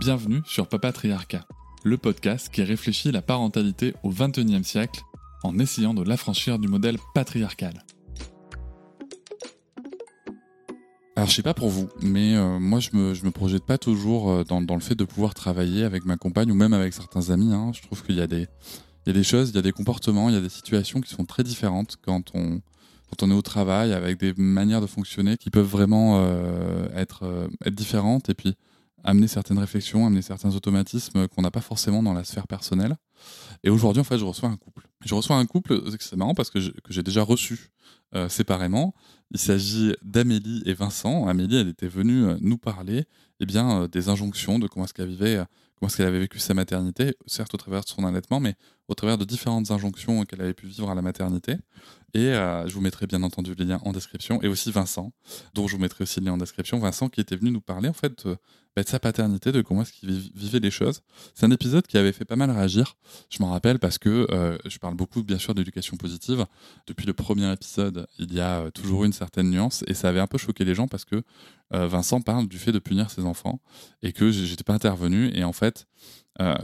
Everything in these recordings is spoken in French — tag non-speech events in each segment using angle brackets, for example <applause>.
Bienvenue sur Papatriarcat, le podcast qui réfléchit la parentalité au XXIe siècle en essayant de l'affranchir du modèle patriarcal. Alors je sais pas pour vous, mais euh, moi je me, je me projette pas toujours euh, dans, dans le fait de pouvoir travailler avec ma compagne ou même avec certains amis. hein. Je trouve qu'il y a des y a des choses, il y a des comportements, il y a des situations qui sont très différentes quand on quand on est au travail avec des manières de fonctionner qui peuvent vraiment euh, être être différentes et puis amener certaines réflexions, amener certains automatismes qu'on n'a pas forcément dans la sphère personnelle. Et aujourd'hui, en fait, je reçois un couple. Je reçois un couple, c'est marrant parce que j'ai déjà reçu euh, séparément. Il s'agit d'Amélie et Vincent. Amélie, elle était venue euh, nous parler eh bien, euh, des injonctions, de comment est-ce qu'elle vivait, comment est-ce qu'elle avait vécu sa maternité, certes au travers de son allaitement, mais au travers de différentes injonctions qu'elle avait pu vivre à la maternité. Et euh, je vous mettrai bien entendu les liens en description. Et aussi Vincent, dont je vous mettrai aussi le lien en description. Vincent qui était venu nous parler en fait euh, bah, de sa paternité, de comment est-ce qu'il vi- vivait les choses. C'est un épisode qui avait fait pas mal réagir. Je m'en rappelle parce que euh, je parle beaucoup bien sûr d'éducation positive. Depuis le premier épisode, il y a euh, toujours une certaine nuance et ça avait un peu choqué les gens parce que Vincent parle du fait de punir ses enfants et que j'étais pas intervenu. Et en fait,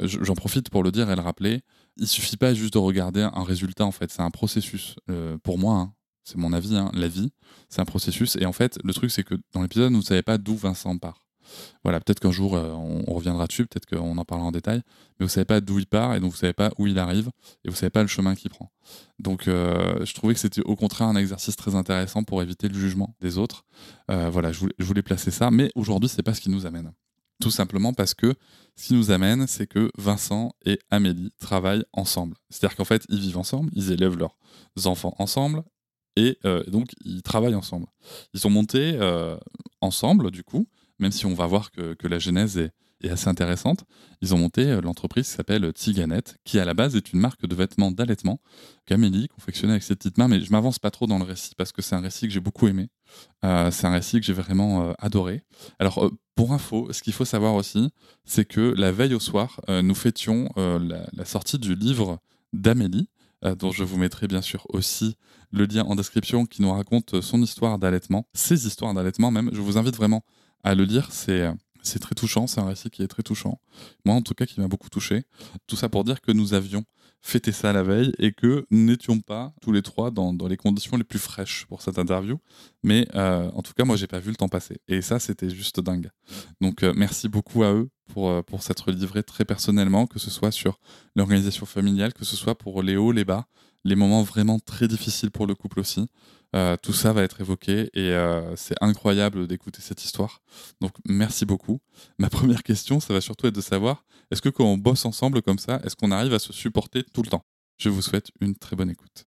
j'en profite pour le dire et le rappeler. Il suffit pas juste de regarder un résultat en fait, c'est un processus. Euh, pour moi, hein, c'est mon avis, hein, la vie, c'est un processus. Et en fait, le truc c'est que dans l'épisode, vous ne savez pas d'où Vincent part. Voilà, peut-être qu'un jour euh, on, reviendra dessus, peut-être qu'on en parlera en détail, mais vous savez pas d'où il part et donc vous savez pas où il arrive et vous savez pas le chemin qu'il prend. Donc euh, je trouvais que c'était au contraire un exercice très intéressant pour éviter le jugement des autres. Voilà, je voulais, je voulais placer ça, mais aujourd'hui c'est pas ce qui nous amène. Tout simplement parce que ce qui nous amène, c'est que Vincent et Amélie travaillent ensemble. C'est-à-dire qu'en fait, ils vivent ensemble, ils élèvent leurs enfants ensemble, et euh, donc ils travaillent ensemble. Ils sont montés euh, ensemble, du coup, même si on va voir que, que la genèse est, est assez intéressante. Ils ont monté euh, l'entreprise qui s'appelle Tiganette, qui à la base est une marque de vêtements d'allaitement qu'Amélie confectionnait avec ses petites mains. Mais je m'avance pas trop dans le récit parce que c'est un récit que j'ai beaucoup aimé. Euh, c'est un récit que j'ai vraiment euh, adoré. Alors, euh, pour info, ce qu'il faut savoir aussi, c'est que la veille au soir, euh, nous fêtions euh, la, sortie du livre d'Amélie, euh, dont je vous mettrai bien sûr aussi le lien en description, qui nous raconte son histoire d'allaitement, ses histoires d'allaitement même. Je vous invite vraiment à le lire, c'est euh, c'est très touchant, c'est un récit qui est très touchant. Moi, en tout cas, qui m'a beaucoup touché. Tout ça pour dire que nous avions fêté ça la veille et que nous n'étions pas tous les trois dans, les conditions les plus fraîches pour cette interview. Mais euh, en tout cas, moi, j'ai pas vu le temps passer. Et ça, c'était juste dingue. Donc, euh, merci beaucoup à eux pour, euh, pour s'être livrés très personnellement, que ce soit sur l'organisation familiale, que ce soit pour les hauts, les bas, les moments vraiment très difficiles pour le couple aussi. Euh, tout ça va être évoqué et euh, c'est incroyable d'écouter cette histoire. Donc merci beaucoup. Ma <laughs> première question, ça va surtout être de savoir, est-ce que quand on bosse ensemble comme ça, est-ce qu'on arrive à se supporter tout le temps? Je vous souhaite une très bonne écoute.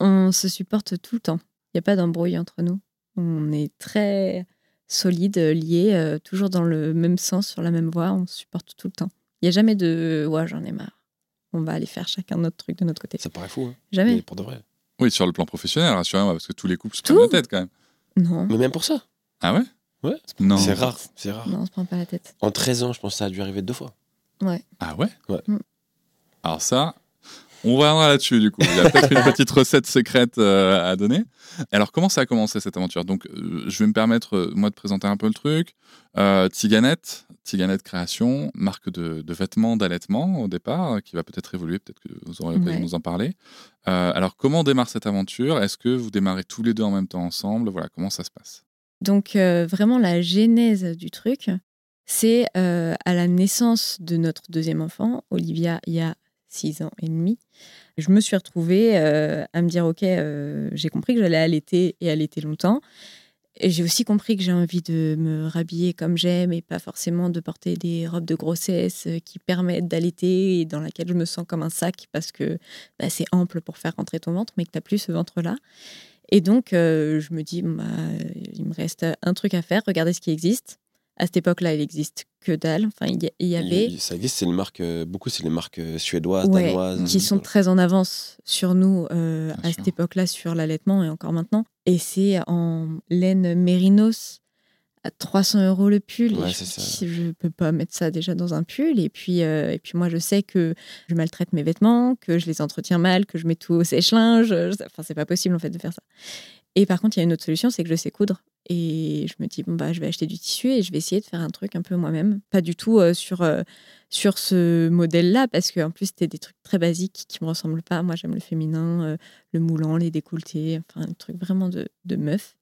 On se supporte tout le temps. Il n'y a pas d'embrouille entre nous. On est très solides, liés, euh, toujours dans le même sens, sur la même voie. On se supporte tout le temps. Il n'y a jamais de ouais, j'en ai marre. On va aller faire chacun notre truc de notre côté. Ça paraît fou, hein. Jamais. Mais pour de vrai. Oui, sur le plan professionnel, rassurez-moi, parce que tous les couples se prennent la tête quand même. Non, Mais même pour ça. Ah ouais? Ouais. Non. C'est rare. C'est rare. non, on se prend pas la tête. En 13 ans, je pense que ça a dû arriver deux fois. Ah ouais? Ouais. Mm. Alors ça, on reviendra là-dessus du coup. Il y a <laughs> peut-être une petite recette secrète euh, à donner. Alors comment ça a commencé cette aventure? Donc euh, je vais me permettre euh, moi de présenter un peu le truc. Tiganette, Tiganette Création, marque de, de vêtements d'allaitement au départ, euh, qui va peut-être évoluer, peut-être que vous aurez l'occasion Ouais. de nous en parler. Alors comment démarre cette aventure? Est-ce que vous démarrez tous les deux en même temps ensemble? Voilà, comment ça se passe? Donc, vraiment, la genèse du truc, c'est à la naissance de notre deuxième enfant, Olivia, il y a six ans et demi. Je me suis retrouvée euh, à me dire, OK, euh, j'ai compris que j'allais allaiter et allaiter longtemps. Et j'ai aussi compris que j'ai envie de me rhabiller comme j'aime et pas forcément de porter des robes de grossesse euh, qui permettent d'allaiter et dans laquelle je me sens comme un sac parce que bah, c'est ample pour faire rentrer ton ventre, mais que tu n'as plus ce ventre-là. Et donc, je me dis, bah, il me reste un truc à faire, regardez ce qui existe. À cette époque-là, il existe que dalle. Enfin, il y, avait. Il- ça existe, c'est les marques, euh, beaucoup, c'est les marques euh, suédoises, Ouais, danoises. qui sont voilà. très en avance sur nous euh, à sûr. cette époque-là sur l'allaitement et encore maintenant. Et c'est en laine mérinos à 300 euros le pull. Ouais, je je peux pas mettre ça déjà dans un pull. Et puis, euh, et puis moi, je sais que je maltraite mes vêtements, que je les entretiens mal, que je mets tout au sèche-linge. Enfin, c'est pas possible en fait de faire ça. Et par contre, il y a une autre solution, c'est que je sais coudre. Et je me dis, bon, bah, je vais acheter du tissu et je vais essayer de faire un truc un peu moi-même. Pas du tout euh, sur, euh, sur ce modèle-là, parce qu'en plus, c'était des trucs très basiques qui me ressemblent pas. Moi, j'aime le féminin, euh, le moulant, les décolletés, enfin, un truc vraiment de, de meuf.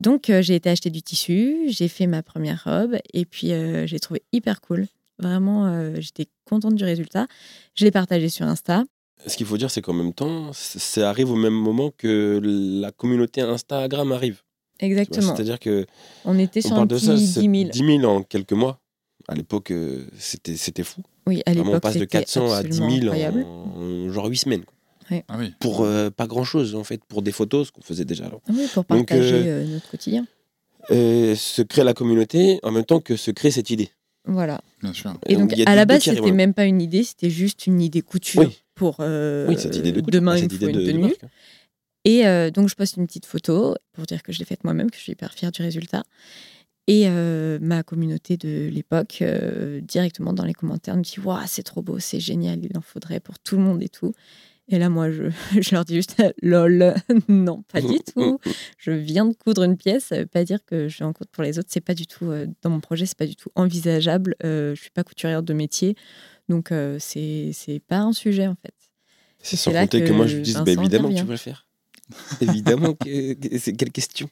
Donc, j'ai été acheter du tissu, j'ai fait ma première robe et puis j'ai trouvé hyper cool. Vraiment, j'étais contente du résultat. Je l'ai partagé sur Insta. Ce qu'il faut dire, c'est qu'en même temps, ça arrive au même moment que la communauté Instagram arrive. Exactement. C'est-à-dire que On était on sur un parle de ça, 10 c'est 000. 10 000 en quelques mois. À l'époque, euh, c'était c'était fou. Oui, à Vraiment, on l'époque, passe de c'était 400 à 10 000 absolument en, incroyable. en genre 8 semaines. quoi. Ah oui. Pour euh, pas grand-chose, en fait, pour des photos, ce qu'on faisait déjà alors. Oui, pour Donc, partager euh, euh, notre quotidien. Euh, se crée la communauté en même temps que se crée cette idée. Voilà. Bien sûr. Et donc, à la base, c'était même pas une idée, c'était juste une idée couture Oui. pour euh, Oui, cette idée de couture, demain, une de- de tenue. marque, hein. Et euh, donc, je poste une petite photo pour dire que je l'ai faite moi-même, que je suis hyper fière du résultat. Et euh, ma communauté de l'époque, euh, directement dans les commentaires, me dit Waouh, c'est trop beau, c'est génial, il en faudrait pour tout le monde et tout. Et là, moi, je, <laughs> je leur dis juste lol, <laughs> non, pas du tout. Je viens de coudre une pièce, ça veut pas dire que je vais en coudre pour les autres. C'est pas du tout, dans mon projet, c'est pas du tout envisageable. Je suis pas couturière de métier, donc c'est pas un sujet en fait. C'est sans compter que, que moi je lui dise bah, évidemment que tu le faire. <laughs> évidemment, c'est quelle question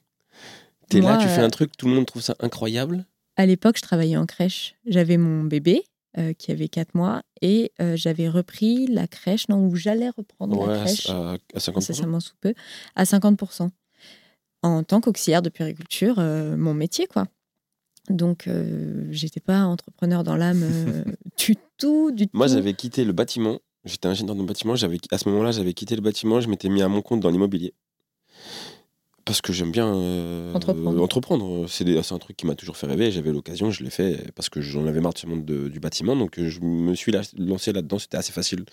T'es là, Moi, tu fais euh, un truc, tout le monde trouve ça incroyable. À l'époque, je travaillais en crèche. J'avais mon bébé euh, qui avait 4 mois et euh, j'avais repris la crèche, non, où j'allais reprendre Ouais, la à, crèche, à, à 50%. incessamment sous peu, à 50%. En tant qu'auxiliaire de puériculture, euh, mon métier, quoi. Donc, j'étais pas entrepreneur dans l'âme <laughs> du tout, du Moi, tout. j'avais quitté le bâtiment. J'étais ingénieur dans le bâtiment. J'avais, à ce moment-là, j'avais quitté le bâtiment. Je m'étais mis à mon compte dans l'immobilier. Parce que j'aime bien euh, Entreprendre. entreprendre. C'est, un truc qui m'a toujours fait rêver. J'avais l'occasion, je l'ai fait parce que j'en avais marre de ce monde de- du bâtiment. Donc, euh, je me suis la- lancé là-dedans. C'était assez facile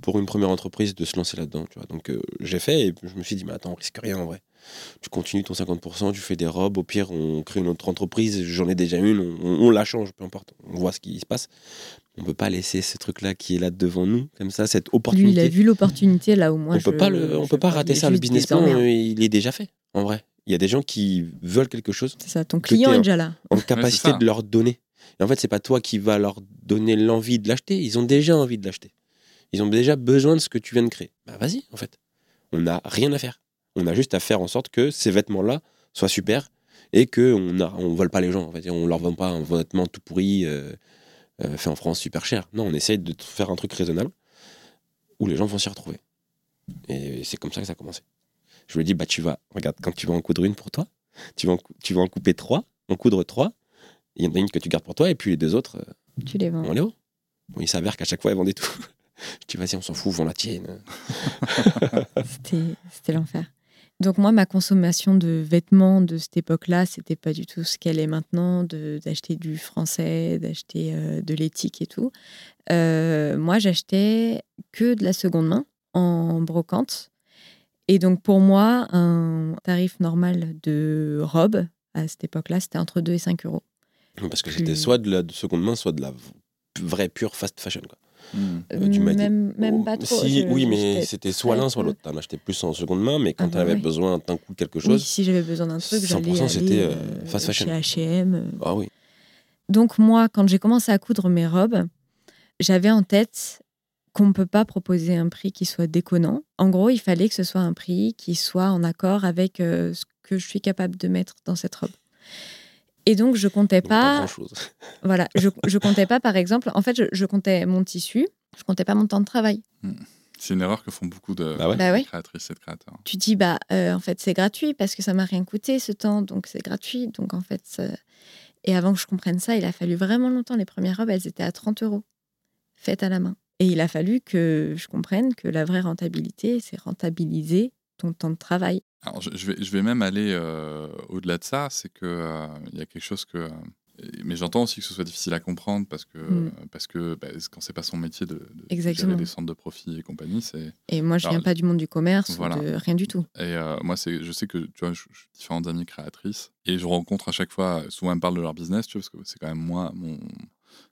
pour une première entreprise de se lancer là-dedans. Donc, euh, j'ai fait et je me suis dit, mais attends, on risque rien en vrai. Tu continues ton 50%, tu fais des robes. Au pire, on crée une autre entreprise. J'en ai déjà une. On, on la change, peu importe. On voit ce qui se passe. On peut pas laisser ce truc-là qui est là devant nous, comme ça, cette Lui, il a opportunité. vu l'opportunité là où moi on peut je- pas le, on je peut pas rater ça. Le business plan, euh, il est déjà fait, en vrai. Il y a des gens qui veulent quelque chose, C'est ça, ton client est déjà là. en capacité de leur donner. Et en fait, c'est pas toi qui vas leur donner l'envie de l'acheter. Ils ont déjà envie de l'acheter. Ils ont déjà besoin de ce que tu viens de créer. Bah vas-y, en fait. On n'a rien à faire. On a juste à faire en sorte que ces vêtements-là soient super et que on a, on vole pas les gens. En fait. On leur vend pas un vêtement tout pourri euh, euh, fait en France super cher. Non, on essaye de faire un truc raisonnable où les gens vont s'y retrouver. Et c'est comme ça que ça a commencé. Je lui ai dit, bah tu vas, regarde, quand tu vas en coudre une pour toi, tu vas en, cou- tu vas en couper trois, en coudre trois. Il y en a une que tu gardes pour toi et puis les deux autres, euh, Tu les vends. on les vend. Bon, il s'avère qu'à chaque fois, elle vendait tout. <laughs> Je dis, vas-y, on s'en fout, vends la tienne. <laughs> C'était l'enfer. Donc moi, ma consommation de vêtements de cette époque-là, c'était pas du tout ce qu'elle est maintenant, d'acheter du français, d'acheter euh, de l'éthique et tout. Euh, moi, j'achetais que de la seconde main en brocante. Et donc pour moi, un tarif normal de robe à cette époque-là, c'était entre 2 et 5 euros. Parce que c'était soit de la de seconde main, soit de la v- vraie pure fast fashion. Quoi. Hmm. Euh, tu m'as dit- même, Oh, pas trop. Si, je- oui, mais c'était soit l'un, soit l'autre. T'en achetais plus en seconde main, mais quand Ah tu avais oui. besoin d'un coup de quelque Oui, chose. si j'avais besoin d'un truc, j'allais 100% c'était, aller, euh, fast fashion. chez H&M. euh, Ah oui. Donc moi, quand j'ai commencé à coudre mes robes, j'avais en tête qu'on ne peut pas proposer un prix qui soit déconnant. En gros, il fallait que ce soit un prix qui soit en accord avec euh, ce que je suis capable de mettre dans cette robe. Et donc, je comptais Donc, pas pas, <laughs> voilà, je, je comptais pas, par exemple, en fait, je, je comptais mon tissu, je comptais pas mon temps de travail. C'est une erreur que font beaucoup de, Bah ouais. Bah ouais. créatrices et de créateurs. tu dis bah euh, en fait c'est gratuit parce que ça m'a rien coûté ce temps donc c'est gratuit donc en fait ça- et avant que je comprenne ça il a fallu vraiment longtemps les premières robes elles étaient à 30 euros faites à la main et il a fallu que je comprenne que la vraie rentabilité c'est rentabiliser ton temps de travail. Alors, je, vais, je vais même aller euh, au-delà de ça, c'est que euh, il y a quelque chose que. euh, mais j'entends aussi que ce soit difficile à comprendre parce que, Mm. parce que bah, quand c'est pas son métier de, de Exactement. des centres de profit et compagnie, c'est. Et moi, je Alors, viens pas du monde du commerce, ou de rien du tout. Et euh, moi, c'est, je sais que tu vois, je, je- différentes amies créatrices et je rencontre à chaque fois, souvent elles me parlent de leur business, tu vois, parce que c'est quand même moi, mon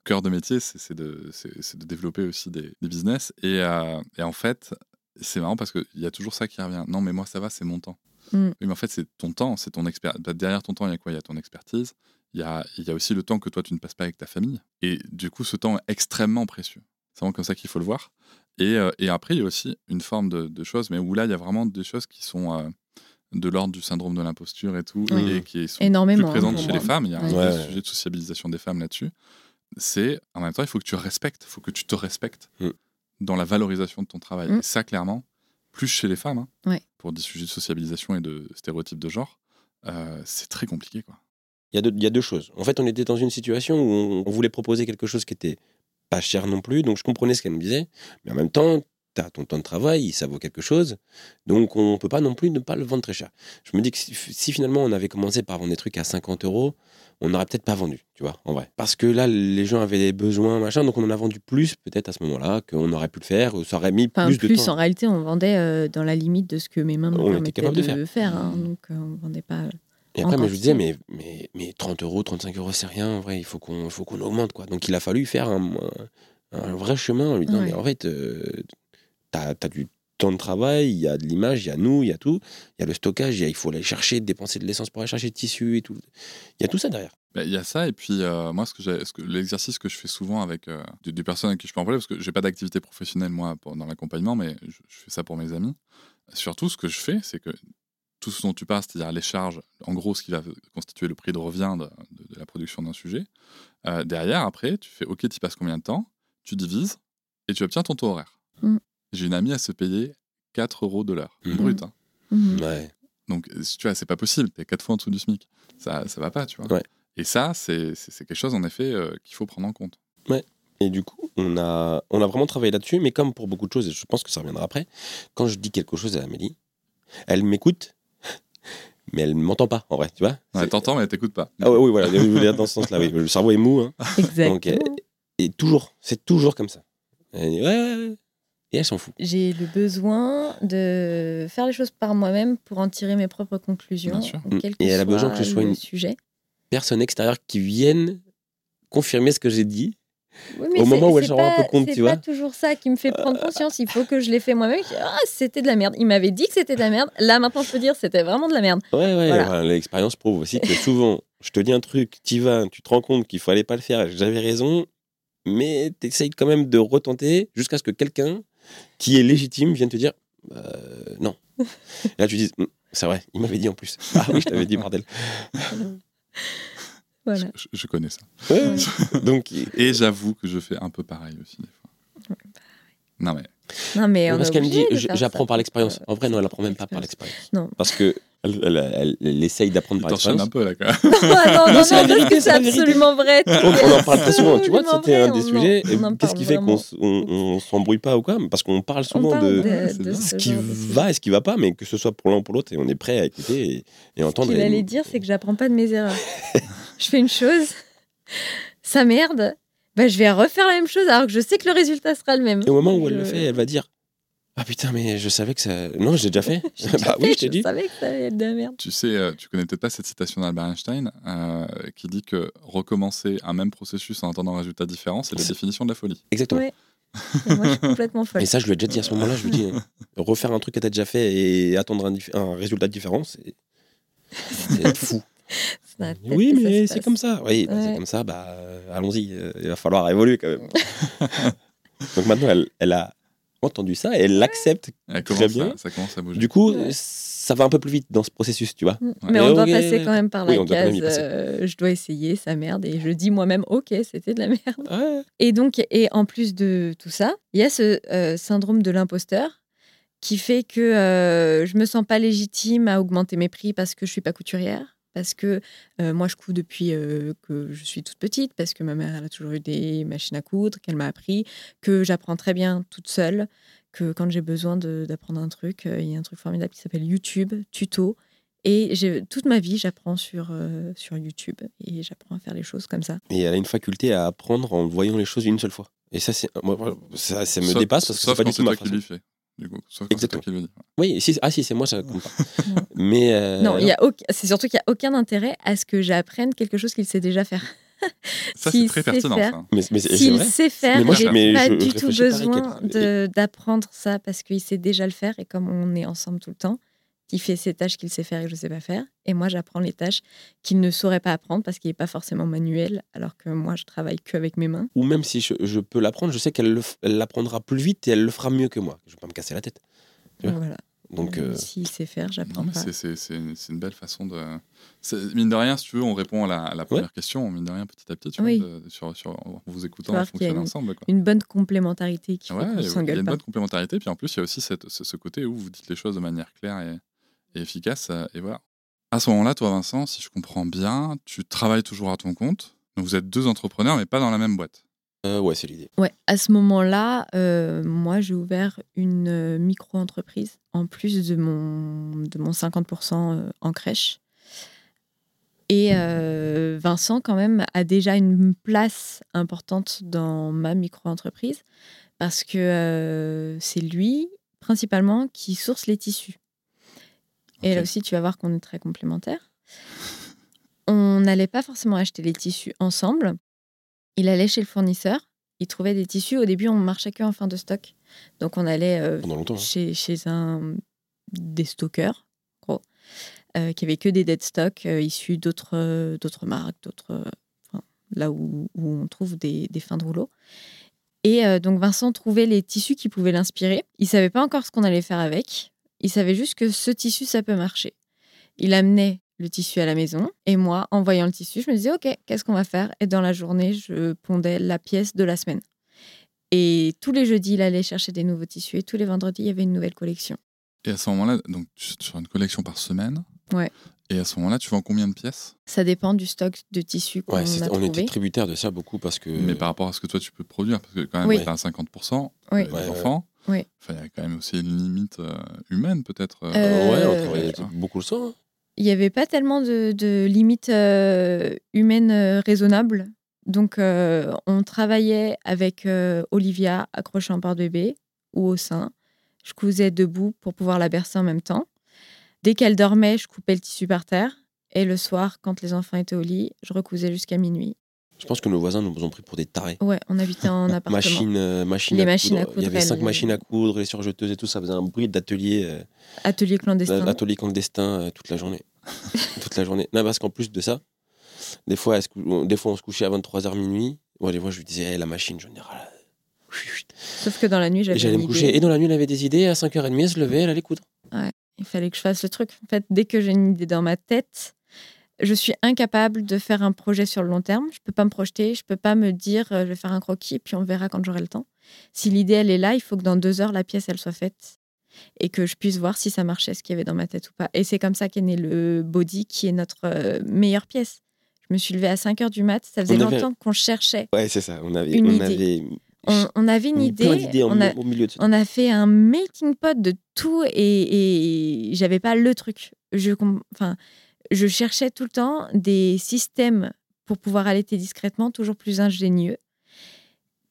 cœur de métier, c'est, de, développer aussi des, des business. Et, euh, et en fait, c'est marrant parce qu'il y a toujours ça qui revient. Non, mais moi, ça va, c'est mon temps. Mm. Oui, mais en fait, c'est ton temps, c'est ton expert. bah, Derrière ton temps, il y a quoi? Il y a ton expertise. Il y a, il y a aussi le temps que toi, tu ne passes pas avec ta famille. Et du coup, ce temps est extrêmement précieux. C'est vraiment comme ça qu'il faut le voir. Et, euh, et après, il y a aussi une forme de, de choses, mais où là, il y a vraiment des choses qui sont euh, de l'ordre du syndrome de l'imposture et tout, Oui. et qui sont Énormément, plus présentes hein, chez pour les femmes. Il y a un Ouais. vrai Ouais. sujet de sociabilisation des femmes là-dessus. C'est, en même temps, il faut que tu respectes, il faut que tu te respectes Mm. Dans la valorisation de ton travail. Mm. Et ça, clairement, plus chez les femmes, hein, Ouais. pour des sujets de sociabilisation et de stéréotypes de genre, euh, c'est très compliqué. Quoi. Il y, a deux, il y a deux choses. En fait, on était dans une situation où on, on voulait proposer quelque chose qui était pas cher non plus, donc je comprenais ce qu'elle me disait, mais en même temps, tu as ton temps de travail, ça vaut quelque chose, donc on peut pas non plus ne pas le vendre très cher. Je me dis que si, si finalement on avait commencé par vendre des trucs à 50 euros, on n'aurait peut-être pas vendu, tu vois, en vrai. Parce que là, les gens avaient des besoins, machin, donc on en a vendu plus peut-être à ce moment-là, qu'on aurait pu le faire, ou ça aurait mis Enfin, plus, plus, de temps. en réalité, on vendait euh, dans la limite de ce que mes mains était permettaient de, de faire. hein. donc, euh, on vendait pas. Et après, mais je disais, mais, mais, mais 30 euros, 35 euros, c'est rien. En vrai, il faut qu'on augmente. Quoi. Donc, il a fallu faire un, un- un vrai chemin en lui disant, Ouais. mais en fait, euh, t'as as du temps de travail, il y a de l'image, il y a nous, il y a tout. Il y a le stockage, il y a- il faut aller chercher, dépenser de l'essence pour aller chercher le tissu et tout. Il y a tout ça derrière. Bah, Il y a ça, et puis euh, moi, ce que j'ai- ce que- l'exercice que je fais souvent avec euh, des, des personnes avec qui je peux en parler, parce que j'ai pas d'activité professionnelle, moi, pour- dans l'accompagnement, mais je, je fais ça pour mes amis. Surtout, ce que je fais, c'est que tout ce dont tu parles, c'est-à-dire les charges, en gros, ce qui va constituer le prix de revient de, de- de la production d'un sujet, euh, derrière, après, tu fais OK, tu passes combien de temps? Tu divises et tu obtiens ton taux horaire. Mm. J'ai une amie à se payer 4 euros de l'heure, Mm. brut. hein. Mhm. Ouais. Donc, euh, tu vois, c'est pas possible. T'es quatre fois en dessous du SMIC. Ça, ça va pas, tu vois. Ouais. Et ça, c'est quelque chose, en effet, euh, qu'il faut prendre en compte. Et du coup, on a, on a vraiment travaillé là-dessus, mais comme pour beaucoup de choses, et je pense que ça reviendra après, quand je dis quelque chose à Amélie, elle m'écoute, <laughs> mais elle ne m'entend pas, en vrai, tu vois Ouais, T'entends, mais elle t'écoute pas. Ah ouais, oui, voilà, je voulais dire dans ce sens-là, oui. Le cerveau est mou, hein. Exactement. Donc, euh, et toujours, c'est toujours comme ça. Elle dit, ouais, ouais, ouais. Et elle s'en fout. J'ai le besoin de faire les choses par moi-même pour en tirer mes propres conclusions. Sûr. quel que Et elle a besoin que ce soit une- sujet. Personne extérieure qui vienne confirmer ce que j'ai dit. Oui, Au c'est- moment où elle c'est s'en rend un peu compte, tu C'est vois. pas toujours ça qui me fait prendre conscience. Il faut que je l'ai fait moi-même. Ah, c'était de la merde. Il m'avait dit que c'était de la merde. Là, maintenant, je peux dire c'était vraiment de la merde. Ouais, ouais, Voilà. l'expérience prouve aussi que <laughs> souvent, je te dis un truc, tu vas, tu te rends compte qu'il fallait pas le faire, j'avais raison, mais tu essayes quand même de retenter jusqu'à ce que quelqu'un qui est légitime vienne te dire Euh, non. <laughs> Et là, tu dis Hum, c'est vrai, il m'avait dit en plus. Ah oui, je t'avais dit, bordel. <laughs> Voilà. Je, je connais ça. Ouais. <laughs> Donc, Et j'avoue que je fais un peu pareil aussi, des fois. Non, mais Non, mais on parce est qu'elle me dit j'apprends par l'expérience. euh, En vrai, non, elle apprend même pas par l'expérience. l'expérience. Non. Parce que elle, elle, elle- elle essaye d'apprendre par l'expérience. un peu, là, quand <laughs> même. Non, non, non, c'est que absolument vrai. On, on en parle très souvent, tu vois, c'était un des on sujets. Qu'est-ce qui fait qu'on s'embrouille pas ou quoi? Parce qu'on parle souvent parle de, ce ce qui va et ce qui va pas, mais que ce soit pour l'un ou pour l'autre, et on est prêt à écouter et, et Ce entendre. qu'il et- allait dire, c'est que j'apprends pas de mes erreurs. je fais une chose, ça merde, bah, je vais refaire la même chose alors que je sais que le résultat sera le même. Et au moment où elle le fait, elle va dire Ah putain, mais je savais que ça. Non, j'ai déjà fait. <laughs> J'ai déjà bah oui, fait, je t'ai dit. savais que ça allait être de la merde. Tu sais, euh, tu connais peut-être pas cette citation d'Albert Einstein euh, qui dit que recommencer un même processus en attendant un résultat différent, c'est la définition de la folie. Exactement. Ouais. Et moi, je suis complètement folle. Et ça, je lui ai déjà dit à ce moment-là. Je lui dis euh, <laughs> Refaire un truc que t'as déjà fait et attendre un, dif- un résultat différent, c'est. <laughs> C'est être fou. Oui, mais c'est comme ça. Oui, bah, c'est comme ça. Bah, euh, allons-y. il va falloir évoluer quand même. Donc maintenant, elle, elle a entendu ça et elle l'accepte. Elle Très commence bien. ça commence à bouger. Du coup, Ouais. ça va un peu plus vite dans ce processus, tu vois. Mm. Mais on doit passer quand même par la case. euh, je dois essayer, ça merde. Et je dis moi-même, ok, c'était de la merde. Ouais. Et donc, et en plus de tout ça, il y a ce euh, syndrome de l'imposteur qui fait que euh, je me sens pas légitime à augmenter mes prix parce que je suis pas couturière, parce que euh, moi je couds depuis euh, que je suis toute petite, parce que ma mère elle a toujours eu des machines à coudre qu'elle m'a appris, que j'apprends très bien toute seule, que quand j'ai besoin d'apprendre un truc, euh, il y a un truc formidable qui s'appelle YouTube, tuto. Et toute ma vie, j'apprends sur, euh, sur YouTube et j'apprends à faire les choses comme ça. Et elle a une faculté à apprendre en voyant les choses une seule fois. Et ça, c'est ça, ça me Sauf- dépasse parce que c'est pas du tout ma façon. Du coup, sauf Exactement. qui lui dis. Oui, si, ah si, c'est moi, ça compte pas. <laughs> Mais euh, non, il y a aucun- c'est surtout qu'il n'y a aucun intérêt à ce que j'apprenne quelque chose qu'il sait déjà faire. Ça, c'est très pertinent. faire- ça. mais, mais S'il vrai. sait faire, Mais moi, j'ai pas je- du je tout besoin d'apprendre ça parce qu'il sait déjà le faire et comme on est ensemble tout le temps, il fait ses tâches qu'il sait faire et que je ne sais pas faire. Et moi, j'apprends les tâches qu'il ne saurait pas apprendre parce qu'il n'est pas forcément manuel, alors que moi, je travaille que avec mes mains. Ou même si je, je peux l'apprendre, je sais qu'elle l'apprendra plus vite et elle le fera mieux que moi. Je vais pas me casser la tête. Voilà. Donc, euh, S'il sait faire, j'apprends c'est- c'est c'est une, belle façon de. Mine de rien, si tu veux, on répond à la, à la première question, mine de rien, petit à petit, tu Oui. vois, de- sur, sur, en vous écoutant, on fonctionne ensemble. Quoi. Une bonne complémentarité qui fait Ouais, qu'on il ne y a s'engueule une pas. bonne complémentarité. Puis en plus, il y a aussi cette- ce, ce côté où vous dites les choses de manière claire et, et efficace. euh, Et voilà. À ce moment-là, toi, Vincent, si je comprends bien, tu travailles toujours à ton compte. Donc vous êtes deux entrepreneurs, mais pas dans la même boîte. euh, ouais, c'est l'idée. Ouais, à ce moment-là, euh, moi, j'ai ouvert une micro-entreprise en plus de mon, de mon 50% euh, en crèche. Et euh, Vincent, quand même, a déjà une place importante dans ma micro-entreprise parce que euh, c'est lui, principalement, qui source les tissus. Et là aussi, tu vas voir qu'on est très complémentaires. On n'allait pas forcément acheter les tissus ensemble. Il allait chez le fournisseur, il trouvait des tissus. Au début, on marchait que en fin de stock. Donc, on allait euh, hein. chez, chez un des stockeurs, gros, euh, qui avait que des dead stock euh, issus d'autres d'autres marques, d'autres enfin, là où, où on trouve des, des fins de rouleau. Et donc Vincent trouvait les tissus qui pouvaient l'inspirer. Il savait pas encore ce qu'on allait faire avec. Il savait juste que ce tissu ça peut marcher. Il amenait le tissu à la maison et moi, en voyant le tissu, je me disais ok, qu'est-ce qu'on va faire? Et dans la journée, je pondais la pièce de la semaine. Et tous les jeudis, il allait chercher des nouveaux tissus et tous les vendredis, il y avait une nouvelle collection. Et à ce moment-là, donc tu- sur une collection par semaine? Ouais. Et à ce moment-là, tu vends combien de pièces? Ça dépend du stock de tissus qu'on Ouais, a on était tributaire de ça beaucoup parce que. Mais par rapport à ce que toi tu peux produire, parce que quand même, Oui. tu as 50%, Oui. euh, ouais. enfants. Oui. Enfin, il y a quand même aussi une limite euh, humaine, peut-être. euh, Euh, ouais, on euh, travaillait tu vois. beaucoup le soir. hein. Il n'y avait pas tellement de, de limites euh, humaines euh, raisonnables. Donc, euh, on travaillait avec euh, Olivia accrochée en porte-bébé ou au sein. Je cousais debout pour pouvoir la bercer en même temps. Dès qu'elle dormait, je coupais le tissu par terre. Et le soir, quand les enfants étaient au lit, je recousais jusqu'à minuit. Je pense que nos voisins nous ont pris pour des tarés. Ouais, on habitait en <laughs> appartement. Machine, euh, machine Les à machines à coudre. Il y avait cinq machines à coudre, les surjeteuses et tout, ça faisait un bruit d'atelier, euh, Atelier clandestin. atelier clandestin euh, toute la journée. <laughs> toute la journée. Non, parce qu'en plus de ça, des fois, cou- des fois on se couchait à 23h minuit. Ouais, des fois, je lui disais, la machine, j'en ai ras la- <laughs> Sauf que dans la nuit, j'avais j'allais me idée. coucher. Et dans la nuit, elle avait des idées. À 5h30, elle se levait, elle allait coudre. Il fallait que je fasse le truc. En fait, dès que j'ai une idée dans ma tête, je suis incapable de faire un projet sur le long terme. Je peux pas me projeter. Je peux pas me dire, euh, je vais faire un croquis, puis on verra quand j'aurai le temps. Si l'idée, elle est là, il faut que dans deux heures, la pièce, elle soit faite. Et que je puisse voir si ça marchait, ce qu'il y avait dans ma tête ou pas. Et c'est comme ça qu'est né le body, qui est notre euh, meilleure pièce. Je me suis levée à 5 heures du mat. Ça faisait avait- longtemps qu'on cherchait. Ouais, c'est ça. On avait, Une on idée. avait On, on avait une idée. en- on a- au milieu de on a fait un melting pot de tout et, et j'avais pas le truc. Je, enfin, je cherchais tout le temps des systèmes pour pouvoir allaiter discrètement, toujours plus ingénieux.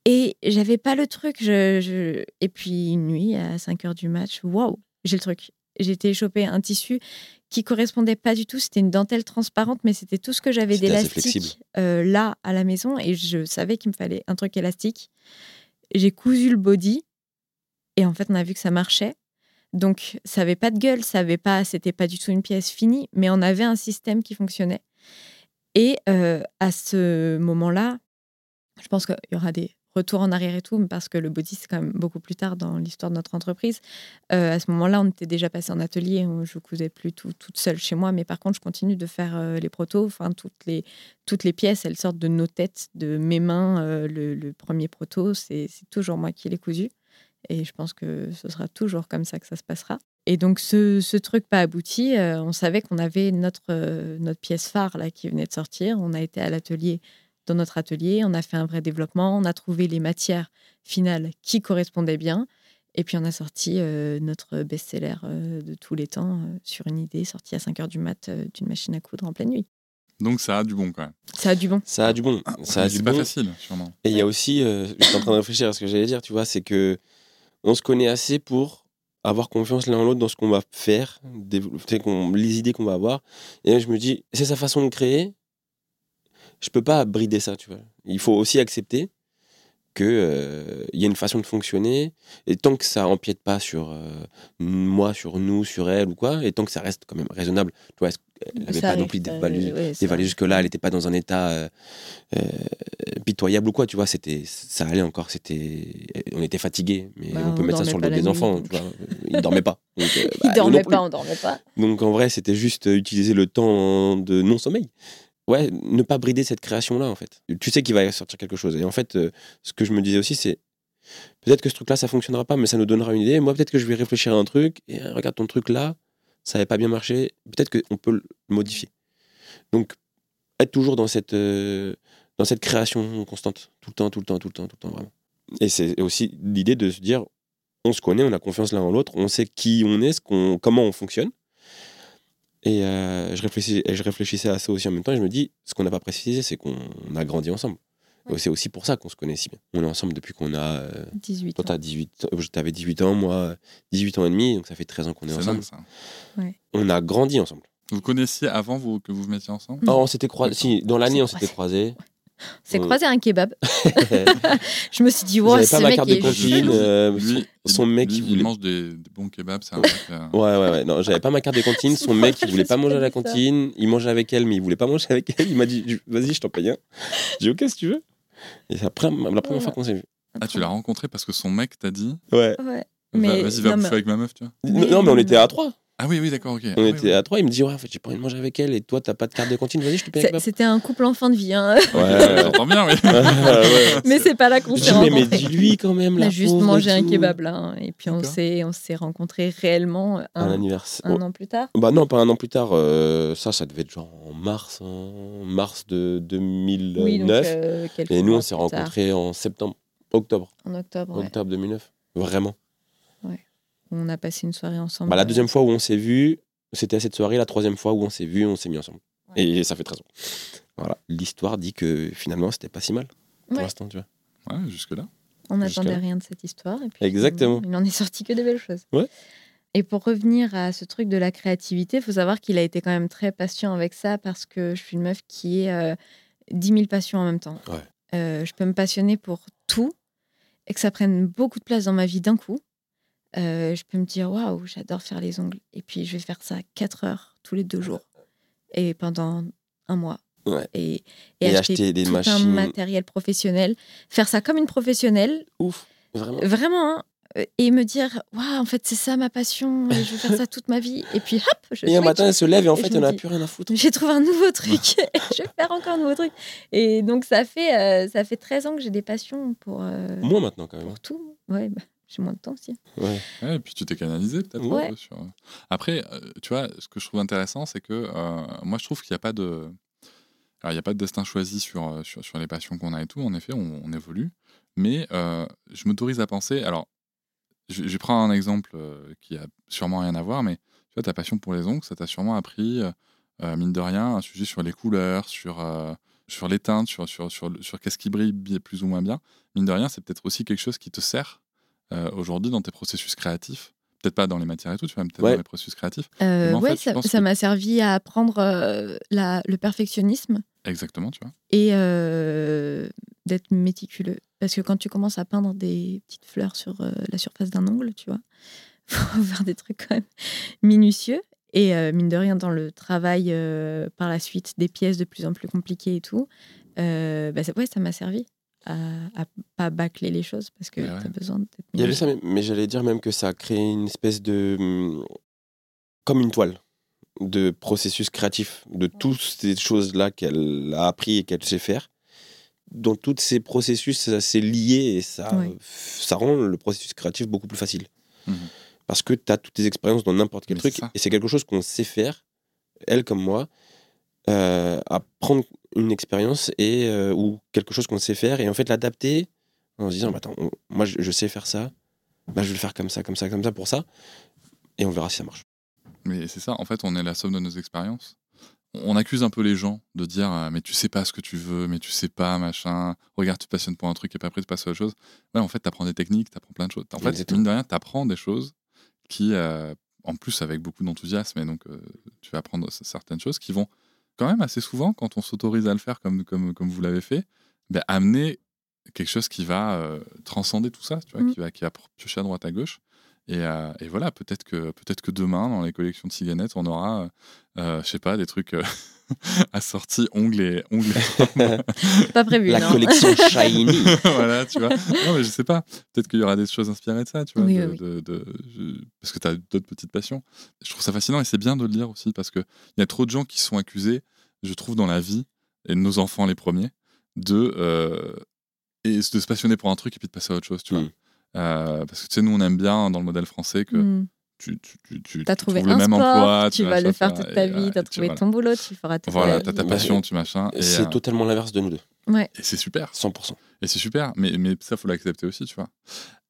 Et j'avais pas le truc. Je, je- Et puis, une nuit, à 5 heures du match, waouh, j'ai le truc. J'ai été choper un tissu qui correspondait pas du tout. C'était une dentelle transparente, mais c'était tout ce que j'avais d'élastique euh, là à la maison. Et je savais qu'il me fallait un truc élastique. J'ai cousu le body et en fait, on a vu que ça marchait. Donc, ça avait pas de gueule, ça avait pas, c'était pas du tout une pièce finie, mais on avait un système qui fonctionnait. Et euh, à ce moment-là, je pense qu'il y aura des retours en arrière et tout, parce que le body, c'est quand même beaucoup plus tard dans l'histoire de notre entreprise. Euh, à ce moment-là, on était déjà passé en atelier, je cousais plus tout, toute seule chez moi, mais par contre, je continue de faire euh, les protos, enfin, toutes les, toutes les pièces, elles sortent de nos têtes, de mes mains. le, le premier proto, c'est toujours moi qui l'ai cousu. Et je pense que ce sera toujours comme ça que ça se passera. Et donc, ce, ce truc pas abouti, euh, on savait qu'on avait notre, euh, notre pièce phare là, qui venait de sortir. On a été à l'atelier, dans notre atelier, on a fait un vrai développement, on a trouvé les matières finales qui correspondaient bien. Et puis on a sorti euh, notre best-seller euh, de tous les temps euh, sur une idée sortie à 5 heures du mat euh, d'une machine à coudre en pleine nuit. Donc ça a du bon quand même. Ça a du bon. Ça a du bon. Ça a du c'est pas bon. facile, sûrement. Et il y a aussi, euh, j'étais en train de réfléchir à ce que j'allais dire, tu vois, c'est que on se connaît assez pour avoir confiance l'un en l'autre dans ce qu'on va faire, les idées qu'on va avoir. Et je me dis, c'est sa façon de créer. Je peux pas brider ça, tu vois. Il faut aussi accepter que euh, il y a une façon de fonctionner et tant que ça empiète pas sur euh, moi, sur nous, sur elle ou quoi, et tant que ça reste quand même raisonnable, tu vois, elle n'avait pas non plus dévalée jusque-là, elle n'était pas dans un état euh, euh, pitoyable ou quoi, tu vois, c'était, ça allait encore, c'était, on était fatigué, mais Bah, on peut on mettre ça sur le dos des nuit, enfants, tu vois, ils dormaient pas. <laughs> Donc, euh, bah, non plus. pas, on dormait pas. Donc en vrai, c'était juste euh, utiliser le temps de non-sommeil. Ouais, ne pas brider cette création-là, en fait. Tu sais qu'il va sortir quelque chose. Et en fait, ce que je me disais aussi, c'est peut-être que ce truc-là, ça fonctionnera pas, mais ça nous donnera une idée. Moi, peut-être que je vais réfléchir à un truc, et regarde ton truc là, ça n'avait pas bien marché. Peut-être qu'on peut le modifier. Donc, être toujours dans cette, euh, dans cette création constante, tout le temps, tout le temps, tout le temps, tout le temps, vraiment. Et c'est aussi l'idée de se dire, on se connaît, on a confiance l'un en l'autre, on sait qui on est, comment on fonctionne. Et euh, je, et je réfléchissais à ça aussi en même temps, et je me dis, ce qu'on n'a pas précisé, c'est qu'on a grandi ensemble. C'est aussi pour ça qu'on se connaît si bien. On est ensemble depuis qu'on a... euh, 18 toi, ans. t'as 18, euh, t'avais 18 ans, moi 18 ans et demi, donc ça fait 13 ans qu'on est, C'est ensemble. ça. On a grandi ensemble. Vous connaissiez avant vous, que vous vous mettiez ensemble? Non. Oh, on s'était croisés, si, dans l'année, on s'était croisés. C'est croisé un kebab. <laughs> Je me suis dit, wow, ce pas ma mec carte de est cantine. euh, Lui, son, son mec, lui, il voulait. il mange des, des bons kebabs, c'est un mec. euh, Ouais, ouais, ouais. Non, j'avais pas ma carte de cantine. <laughs> Son mec, il voulait pas manger à la cantine. Il mangeait avec elle, mais il voulait pas manger avec elle. Il m'a dit, vas-y, je t'en paye un. J'ai dit, ok, si tu veux. Et c'est la première, la première fois qu'on s'est vu. Ah, tu l'as rencontré parce que son mec t'a dit Ouais. Mais- Vas-y, va non, bouffer mais- avec ma meuf, tu vois. Mais- non, mais on était à trois. Ah oui, oui, d'accord, ok. On Ah était oui. à trois. Il me dit, ouais, en fait, j'ai pas envie de manger avec elle. Et toi, t'as pas de carte de cantine. Vas-y, je te paye avec C'était un couple en fin de vie. hein. Ouais. <laughs> J'entends bien, oui. <laughs> ouais. Mais c'est pas là qu'on Je s'est dis, mais, mais rencontrés. dis-lui quand même. On la a juste mangé un kebab là. hein. Et puis on s'est, on s'est rencontrés réellement Un un, anniversaire. un an plus tard. Bah non, pas un an plus tard. euh, ça, ça devait être genre en mars, en mars de 2009. Oui, donc euh, et nous, on s'est tard, rencontrés en septembre, octobre, en octobre. ouais. octobre 2009. Vraiment. On a passé une soirée ensemble. Bah, la deuxième fois où on s'est vu, c'était à cette soirée. La troisième fois où on s'est vu, on s'est mis ensemble. Ouais. Et ça fait 13 ans. Voilà. L'histoire dit que finalement, c'était pas si mal pour Ouais. l'instant, tu vois. Ouais, jusque-là. On n'attendait rien de cette histoire. Et puis, Exactement. Il en est sorti que des belles choses. Ouais. Et pour revenir à ce truc de la créativité, il faut savoir qu'il a été quand même très patient avec ça parce que je suis une meuf qui est euh, 10 000 passions en même temps. Ouais. Euh, je peux me passionner pour tout et que ça prenne beaucoup de place dans ma vie d'un coup. Euh, je peux me dire, waouh, j'adore faire les ongles. Et puis, je vais faire ça 4 heures tous les deux jours. Et pendant un mois. Ouais. Et, Et acheter, acheter des tout un machines. matériel professionnel. Faire ça comme une professionnelle, Ouf. Vraiment. vraiment. hein. Euh, Et me dire, waouh, en fait, c'est ça ma passion. et je vais faire ça toute ma vie. Et puis, hop, je Et un matin, elle se lève et en Et fait, me n'a plus rien à foutre. J'ai trouvé un nouveau truc. <laughs> <laughs> je vais faire encore un nouveau truc. Et donc, ça fait, euh, ça fait 13 ans que j'ai des passions pour, euh, Moi maintenant, quand même. pour tout. Ouais, bah, j'ai moins de temps aussi. Ouais. Ouais, et puis tu t'es canalisé peut-être un Ouais. peu sur. Après, euh, tu vois, ce que je trouve intéressant, c'est que euh, moi, je trouve qu'il n'y a pas de. Alors, il n'y a pas de destin choisi sur, euh, sur, sur les passions qu'on a et tout. En effet, on, on évolue. Mais euh, je m'autorise à penser. Alors, je, je prends un exemple euh, qui a sûrement rien à voir, mais tu vois, ta passion pour les ongles, ça t'a sûrement appris, euh, euh, mine de rien, un sujet sur les couleurs, sur, euh, sur les teintes, sur, sur, sur, sur qu'est-ce qui brille plus ou moins bien. Mine de rien, c'est peut-être aussi quelque chose qui te sert euh, aujourd'hui dans tes processus créatifs. Peut-être pas dans les matières et tout, tu vois, mais peut-être Ouais. dans les processus créatifs. Euh, je ça pense ça que- m'a servi à apprendre euh, la, le perfectionnisme Exactement, tu vois. et euh, d'être méticuleux. Parce que quand tu commences à peindre des petites fleurs sur euh, la surface d'un ongle, tu vois, <laughs> faut faire des trucs quand même minutieux. Et euh, mine de rien, dans le travail euh, par la suite des pièces de plus en plus compliquées et tout, euh, bah, ça, ouais, ça m'a servi à, à pas bâcler les choses parce que ouais. tu as besoin d'être Il y avait ça, mais, mais j'allais dire même que ça a créé une espèce de. hum, comme une toile de processus créatif, de toutes ces choses-là qu'elle a appris et qu'elle sait faire. Dans tous ces processus, ça c'est lié et ça, Ouais. ça rend le processus créatif beaucoup plus facile. Mhm. Parce que tu as toutes tes expériences dans n'importe quel Mais truc et c'est quelque chose qu'on sait faire, elle comme moi, euh, à prendre une expérience et euh, ou quelque chose qu'on sait faire et en fait l'adapter en se disant bah, attends on- moi je, je sais faire ça bah, je vais le faire comme ça, comme ça, comme ça pour ça, et on verra si ça marche. Mais c'est ça, en fait, on est la somme de nos expériences. On accuse un peu les gens de dire euh, mais tu sais pas ce que tu veux, mais tu sais pas, machin. Regarde, tu te passionnes pour un truc et pas après tu passes à autre chose. Ouais, en fait, tu apprends des techniques, tu apprends plein de choses. En fait, Exactement. mine de rien, tu apprends des choses qui, euh, en plus, avec beaucoup d'enthousiasme, et donc euh, tu vas apprendre certaines choses qui vont quand même assez souvent, quand on s'autorise à le faire comme, comme, comme vous l'avez fait, ben, amener quelque chose qui va euh, transcender tout ça, tu vois, Mm. qui va, qui va piocher à droite à gauche. Et, euh, et voilà, peut-être que, peut que demain, dans les collections de ciganettes, on aura, euh, je sais pas, des trucs <laughs> euh, assortis ongles et ongles. Pas prévu, La non. collection <laughs> Shiny. voilà, tu vois. Non, mais je sais pas. Peut-être qu'il y aura des choses inspirées de ça, tu vois. Oui, de- oui, de- de- je- Parce que tu as d'autres petites passions. Je trouve ça fascinant et c'est bien de le dire aussi parce qu'il y a trop de gens qui sont accusés, je trouve, dans la vie, et nos enfants les premiers, de, euh, et de se passionner pour un truc et puis de passer à autre chose, tu vois. Mm. Euh, parce que tu sais, nous, on aime bien dans le modèle français que Mm. Tu, tu, tu, tu- T'as tu trouvé trouves un le même sport, emploi, tu vas le faire toute ta vie, tu- trouvé voilà. ton boulot, tu feras toute Voilà, ta t'as vie. ta passion, tu machin. Et, C'est euh, totalement l'inverse de nous deux. Ouais. et c'est super. 100%. Et c'est super, mais, mais ça, faut l'accepter aussi, tu vois.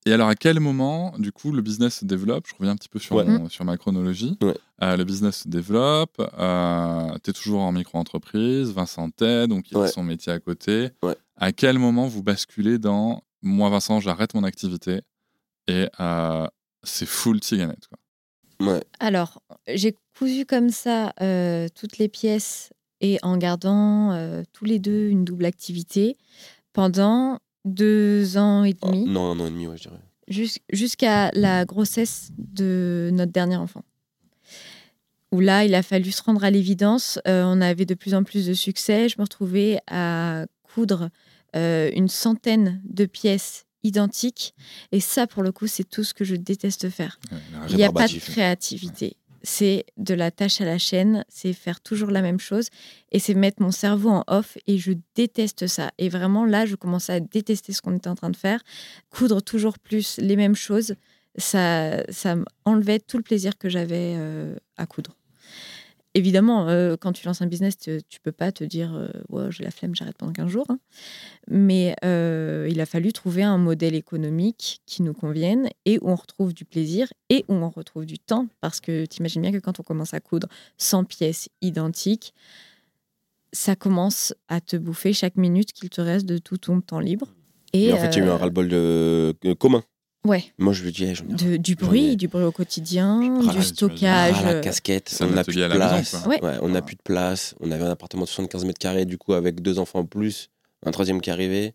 Et alors, à quel moment, du coup, le business se développe? Je reviens un petit peu sur, Ouais. mon- sur ma chronologie. Ouais. Euh, le business se développe, tu es toujours en micro-entreprise, Vincent t'aide, donc il a son métier à côté. Ouais. À quel moment vous basculez dans moi, Vincent, j'arrête mon activité et euh, c'est full Tiganet quoi. Ouais. Alors, j'ai cousu comme ça euh, toutes les pièces et en gardant euh, tous les deux une double activité pendant deux ans et Oh, demi, non, un an et demi, ouais, je dirais. jus- jusqu'à la grossesse de notre dernier enfant. Où là, il a fallu se rendre à l'évidence. Euh, on avait de plus en plus de succès. Je me retrouvais à coudre euh, une centaine de pièces identiques. Et ça, pour le coup, c'est tout ce que je déteste faire. Ouais, Il n'y a pas de créativité. C'est de la tâche à la chaîne, c'est faire toujours la même chose et c'est mettre mon cerveau en off et je déteste ça. Et vraiment là, je commençais à détester ce qu'on était en train de faire. Coudre toujours plus les mêmes choses, ça, ça enlevait tout le plaisir que j'avais euh, à coudre. Évidemment, euh, quand tu lances un business, tu, tu peux pas te dire euh, Ouais, j'ai la flemme, j'arrête pendant 15 jours. hein. Mais euh, il a fallu trouver un modèle économique qui nous convienne et où on retrouve du plaisir et où on retrouve du temps. Parce que tu imagines bien que quand on commence à coudre 100 pièces identiques, ça commence à te bouffer chaque minute qu'il te reste de tout ton temps libre. Et Mais en fait, il y a eu un euh, ras-le-bol de... commun. Ouais, Moi, je lui dis, j'en ai de- du J'en ai- bruit, du bruit au quotidien, Ah, du stockage. Ah, la euh, casquette, on n'a plus de maison, place. quoi. Ouais. Ouais, on n'a plus de place. On avait un appartement de 75 mètres carrés, du coup, avec deux enfants en plus, un troisième qui arrivait.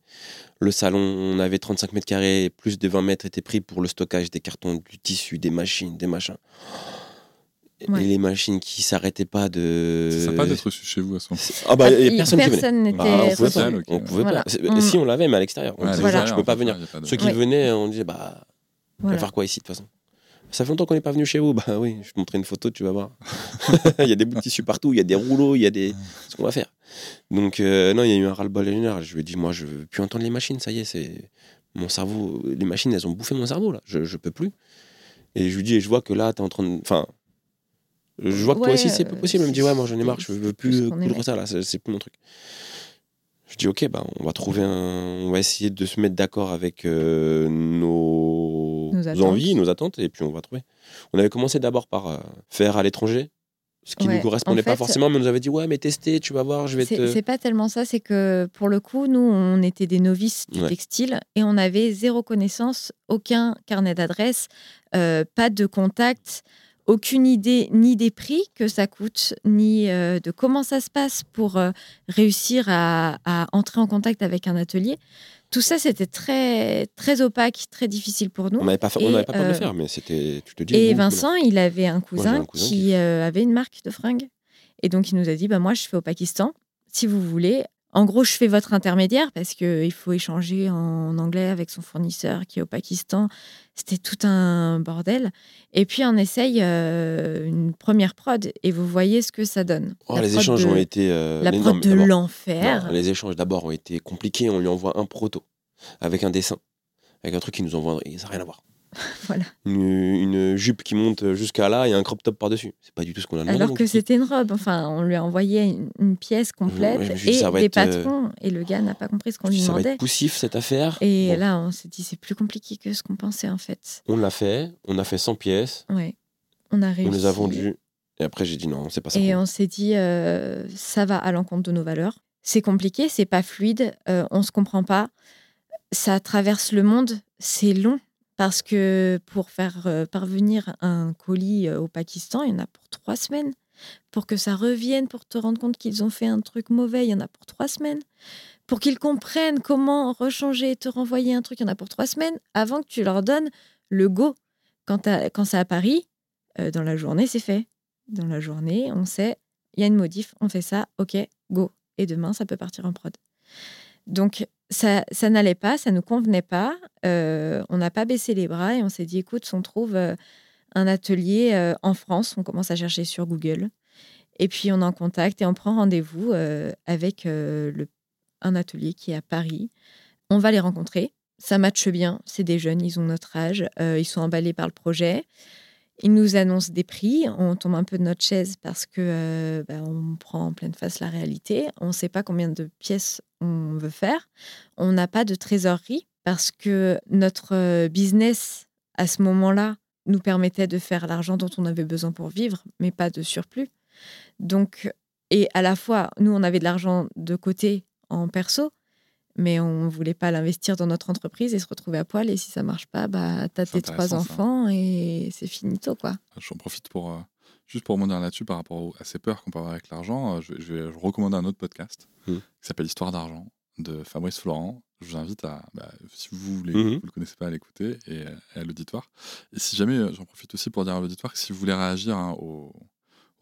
Le salon, on avait 35 mètres carrés, plus de 20 mètres étaient pris pour le stockage des cartons, du tissu, des machines, des machins. Ouais. Et les machines qui s'arrêtaient pas de. C'est sympa d'être reçu chez vous à ce moment. Ah bah, ah, il y a personne qui venait. personne n'était Ah, on pouvait pas. On pouvait Voilà. pas. Mm. Si on l'avait, mais à l'extérieur. On Ouais, disait, Voilà. je peux pas venir. pas de- Ceux qui Ouais. venaient, on disait, bah, on Voilà. va faire quoi ici de toute façon? Ça fait longtemps qu'on n'est pas venu chez vous. <laughs> Bah oui, je te montrer une photo, tu vas voir. <laughs> il y a des bouts de tissu partout, il y a des rouleaux, il y a des. Ce qu'on va faire. Donc, euh, non, il y a eu un ras-le-bol général. Je lui ai dit, moi, je veux plus entendre les machines, ça y est, c'est. Mon cerveau, les machines, elles ont bouffé mon cerveau, là. Je, je peux plus. Et je lui dis, et je vois que là, t'es en train de. Enfin. Je vois que toi Ouais, aussi, c'est pas possible. Elle me dit, ouais, moi, j'en ai marre, je veux plus coudre ça, là, c'est plus mon truc. Je dis, ok, bah, on va trouver un. On va essayer de se mettre d'accord avec euh, nos, envies, nos attentes, et puis on va trouver. On avait commencé d'abord par euh, faire à l'étranger, ce qui ne Ouais, nous correspondait en pas forcément, mais on nous avait dit, ouais, mais testez, tu vas voir, je vais te. c'est pas tellement ça, c'est que pour le coup, nous, on était des novices du Ouais. textile et on avait zéro connaissance, aucun carnet d'adresse, euh, pas de contact, aucune idée ni des prix que ça coûte, ni euh, de comment ça se passe pour euh, réussir à, à entrer en contact avec un atelier. Tout ça, c'était très, très opaque, très difficile pour nous. On n'avait pas, fait- on Et, n'avait pas peur de le euh, faire, mais c'était. Tu te dis. Et bon, Vincent, il avait un cousin, un cousin qui qui- avait une marque de fringues. Et donc, il nous a dit bah, Moi, je fais au Pakistan. Si vous voulez, en gros, je fais votre intermédiaire parce qu'il faut échanger en anglais avec son fournisseur qui est au Pakistan. C'était tout un bordel. Et puis, on essaye euh, une première prod et vous voyez ce que ça donne. Oh, les échanges de- ont été. euh, La non, prod de l'enfer. Les échanges d'abord ont été compliqués. On lui envoie un proto avec un dessin, avec un truc qui nous envoie. Ça n'a rien à voir. <laughs> Voilà. Une, une jupe qui monte jusqu'à là et un crop top par-dessus. C'est pas du tout ce qu'on a demandé. Alors que c'était une robe. Enfin, on lui a envoyé une, une pièce complète Ouais, dit, et ça des euh, patrons. Et le gars n'a pas compris ce qu'on lui ça va demandait. être poussif cette affaire. Et Bon, là, on s'est dit, c'est plus compliqué que ce qu'on pensait en fait. On l'a fait, on a fait 100 pièces, Ouais. On a réussi. on les a vendues. Et après, j'ai dit non, c'est pas ça. Et on s'est dit, euh, ça va à l'encontre de nos valeurs. C'est compliqué, c'est pas fluide, euh, on se comprend pas. Ça traverse le monde, c'est long. Parce que pour faire euh, parvenir un colis euh, au Pakistan, il y en a pour trois semaines. Pour que ça revienne, pour te rendre compte qu'ils ont fait un truc mauvais, il y en a pour trois semaines. Pour qu'ils comprennent comment rechanger et te renvoyer un truc, il y en a pour trois semaines avant que tu leur donnes le go. Quand, quand c'est à Paris, euh, dans la journée, c'est fait. Dans la journée, on sait, il y a une modif, on fait ça, ok, go. Et demain, ça peut partir en prod. Donc, ça, ça n'allait pas, ça ne nous convenait pas. Euh, on n'a pas baissé les bras et on s'est dit, écoute, on trouve euh, un atelier euh, en France, on commence à chercher sur Google. Et puis, on en contact et on prend rendez-vous avec un atelier qui est à Paris. On va les rencontrer. Ça matche bien. C'est des jeunes, ils ont notre âge. ils sont emballés par le projet. Ils nous annoncent des prix. On tombe un peu de notre chaise parce que euh, bah, on prend en pleine face la réalité. On ne sait pas combien de pièces on veut faire. On n'a pas de trésorerie parce que notre euh, business à ce moment-là nous permettait de faire l'argent dont on avait besoin pour vivre, mais pas de surplus. Donc, et à la fois, nous, on avait de l'argent de côté en perso, mais on voulait pas l'investir dans notre entreprise et se retrouver à poil. Et si ça marche pas, bah, t'as tes trois ça. enfants et c'est finito, quoi. J'en profite pour euh, juste pour rebondir là-dessus par rapport au- à ces peurs qu'on peut avoir avec l'argent. euh, Je vais, je vais recommander un autre podcast Mm. qui s'appelle Histoire d'argent de Fabrice Florent. Je vous invite à, bah, si vous voulez, Mhm. vous le connaissez pas, à l'écouter et, euh, et à l'auditoire. Et si jamais, j'en profite aussi pour dire à l'auditoire que si vous voulez réagir hein, aux,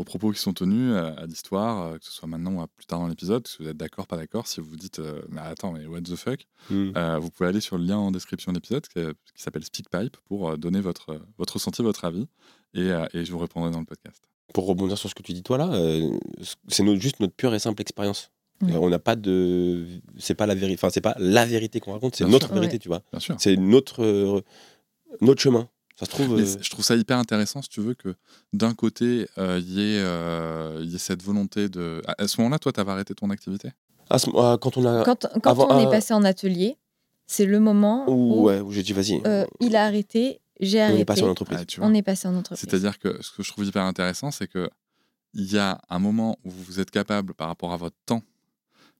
aux propos qui sont tenus à, à l'histoire, euh, que ce soit maintenant ou plus tard dans l'épisode, si vous êtes d'accord, pas d'accord, si vous vous dites, euh, mais attends, mais what the fuck, Hmm. euh, vous pouvez aller sur le lien en description de l'épisode qui, qui s'appelle SpeakPipe pour euh, donner votre, votre ressenti, votre avis et, euh, et je vous répondrai dans le podcast. Pour rebondir sur ce que tu dis toi là, euh, c'est notre- juste notre pure et simple expérience. Euh, On n'a pas de, c'est pas la vérité, enfin c'est pas la vérité qu'on raconte, c'est Bien notre sûr. vérité, Ouais. tu vois. Bien sûr. C'est notre euh, notre chemin. Ça se trouve. Mais euh, je trouve ça hyper intéressant, si tu veux, que d'un côté, euh, il y, ait, euh, y ait cette volonté de. À à ce moment-là, toi, tu avais arrêté ton activité? À ce- ah, quand on a, Quand, quand avant- on est passé en atelier, c'est le moment où, où ouais, où j'ai dit vas-y, euh, il a arrêté, j'ai on arrêté, est passé en entreprise. Ah, tu vois. on est passé en entreprise. C'est-à-dire que ce que je trouve hyper intéressant, c'est que il y a un moment où vous êtes capable, par rapport à votre temps,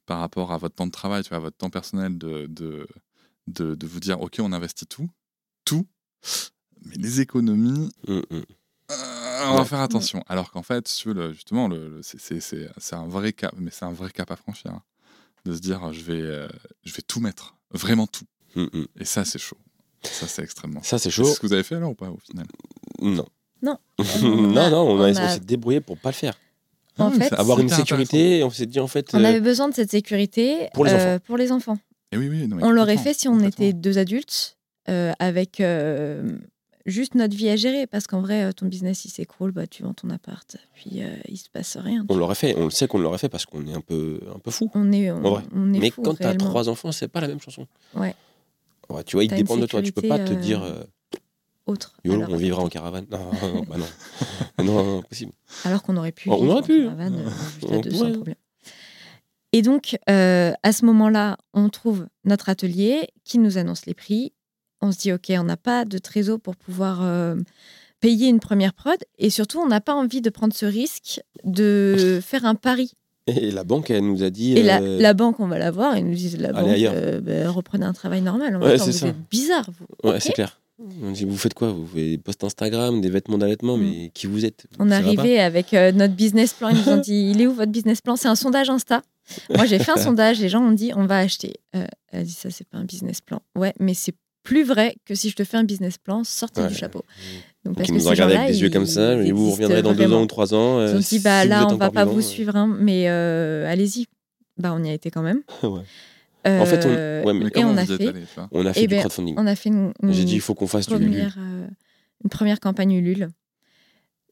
par rapport à votre temps de travail, tu vois, à votre temps personnel, de, de, de, de vous dire, OK, on investit tout, tout, mais les économies, Mm, mm. Euh, on va Ouais. faire attention. Alors qu'en fait, le- justement, le, le- c'est- c'est c'est- c'est un vrai cap, mais c'est un vrai cap à franchir. hein. de se dire, je vais, euh, je vais tout mettre, vraiment tout. Mm, mm. Et ça, c'est chaud. Ça, c'est extrêmement chaud. Ça c'est chaud. C'est ce que vous avez fait alors ou pas au final? <laughs> Non. Non. non, non, on, a- on on s'est débrouillé pour pas le faire. En Ah oui, fait, c'est Avoir une sécurité, on s'est dit en fait. On euh, avait besoin de cette sécurité Pour les euh, pour les enfants. Et oui, oui, non, mais On l'aurait fait si on était deux adultes euh, avec euh, juste notre vie à gérer. Parce qu'en vrai, euh, ton business, il s'écroule, bah, tu vends ton appart, puis euh, il se passe rien. On l'aurait fait, on le sait qu'on l'aurait fait parce qu'on est un peu, un peu fou. On est, on, En vrai. on est Mais fou, quand t'as réellement. trois enfants, c'est pas la même chanson. Ouais. Ouais, tu vois, ils dépendent de toi. Tu peux pas te dire, euh, euh, autre. YOLO, on vivra en caravane. Non, non, bah <laughs> non. impossible. Alors qu'on aurait pu. On aurait en pu. caravane, <laughs> On deux, pourrait. sans problème. Et donc, à ce moment-là, on trouve notre atelier qui nous annonce les prix. On se dit, OK, on n'a pas de trésor pour pouvoir euh, payer une première prod. Et surtout, on n'a pas envie de prendre ce risque de <laughs> faire un pari. Et la banque, elle nous a dit. Et la, euh, la banque, on va la voir. Ils nous disent, la Allez banque, euh, ben, reprenez un travail normal. Ouais, c'est vous ça. êtes bizarre, vous. Ouais, c'est clair. On dit, vous faites quoi? Vous faites des posts Instagram, des vêtements d'allaitement, Mm. mais qui vous êtes? On est arrivé avec euh, notre business plan. Ils nous ont <laughs> dit Il est où votre business plan? C'est un sondage Insta. Moi, j'ai fait un <laughs> sondage. Les gens ont dit On va acheter. Elle a dit Ça, c'est pas un business plan. Ouais, mais c'est plus vrai que si je te fais un business plan sorti Ouais. du chapeau. Donc, Donc, ils que nous gens-là, avec des yeux comme ils ça, et vous reviendrez dans deux ans ou trois ans. euh, Ils ont dit si Bah là, on va encore pas vivant, vous euh. suivre, hein, mais euh, allez-y. Bah, on y a été quand même. <laughs> Ouais. En fait, on- Euh, ouais, mais Mais et comment on a fait, allé, On a fait Eh du ben, crowdfunding. on a fait une, une J'ai dit, il faut qu'on fasse première, euh, une première campagne Ulule.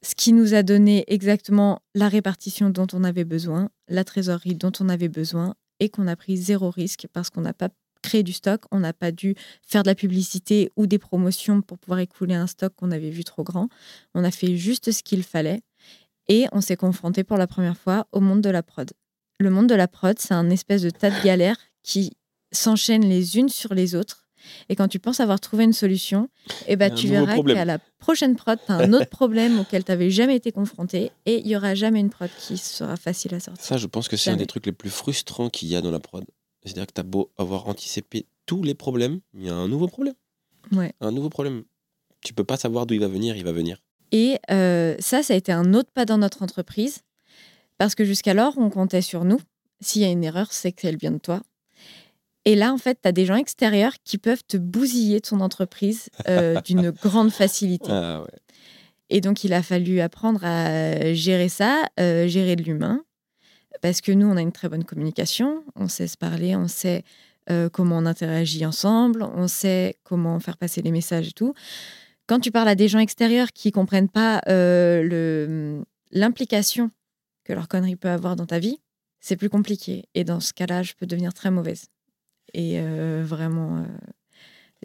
Ce qui nous a donné exactement la répartition dont on avait besoin, la trésorerie dont on avait besoin, et qu'on a pris zéro risque parce qu'on n'a pas créer du stock, on n'a pas dû faire de la publicité ou des promotions pour pouvoir écouler un stock qu'on avait vu trop grand. On a fait juste ce qu'il fallait et on s'est confronté pour la première fois au monde de la prod. Le monde de la prod, c'est un espèce de tas de galères qui s'enchaînent les unes sur les autres. Et quand tu penses avoir trouvé une solution, eh ben, tu verras qu'à la prochaine prod, tu as un autre problème auquel tu n'avais jamais été confronté et il y aura jamais une prod qui sera facile à sortir. Ça, je pense que c'est un des trucs les plus frustrants qu'il y a dans la prod. C'est-à-dire que tu as beau avoir anticipé tous les problèmes, il y a un nouveau problème. Ouais. Un nouveau problème. Tu peux pas savoir d'où il va venir, il va venir. Et euh, ça, ça a été un autre pas dans notre entreprise parce que jusqu'alors, on comptait sur nous. S'il y a une erreur, c'est qu'elle vient de toi. Et là, en fait, tu as des gens extérieurs qui peuvent te bousiller ton entreprise euh, <laughs> d'une grande facilité. Ah ouais. Et donc, il a fallu apprendre à gérer ça, euh, gérer de l'humain, parce que nous, on a une très bonne communication, on sait se parler, on sait euh, comment on interagit ensemble, on sait comment faire passer les messages et tout. Quand tu parles à des gens extérieurs qui comprennent pas euh, le- l'implication que leur connerie peut avoir dans ta vie, c'est plus compliqué. Et dans ce cas-là, je peux devenir très mauvaise. Et euh, vraiment,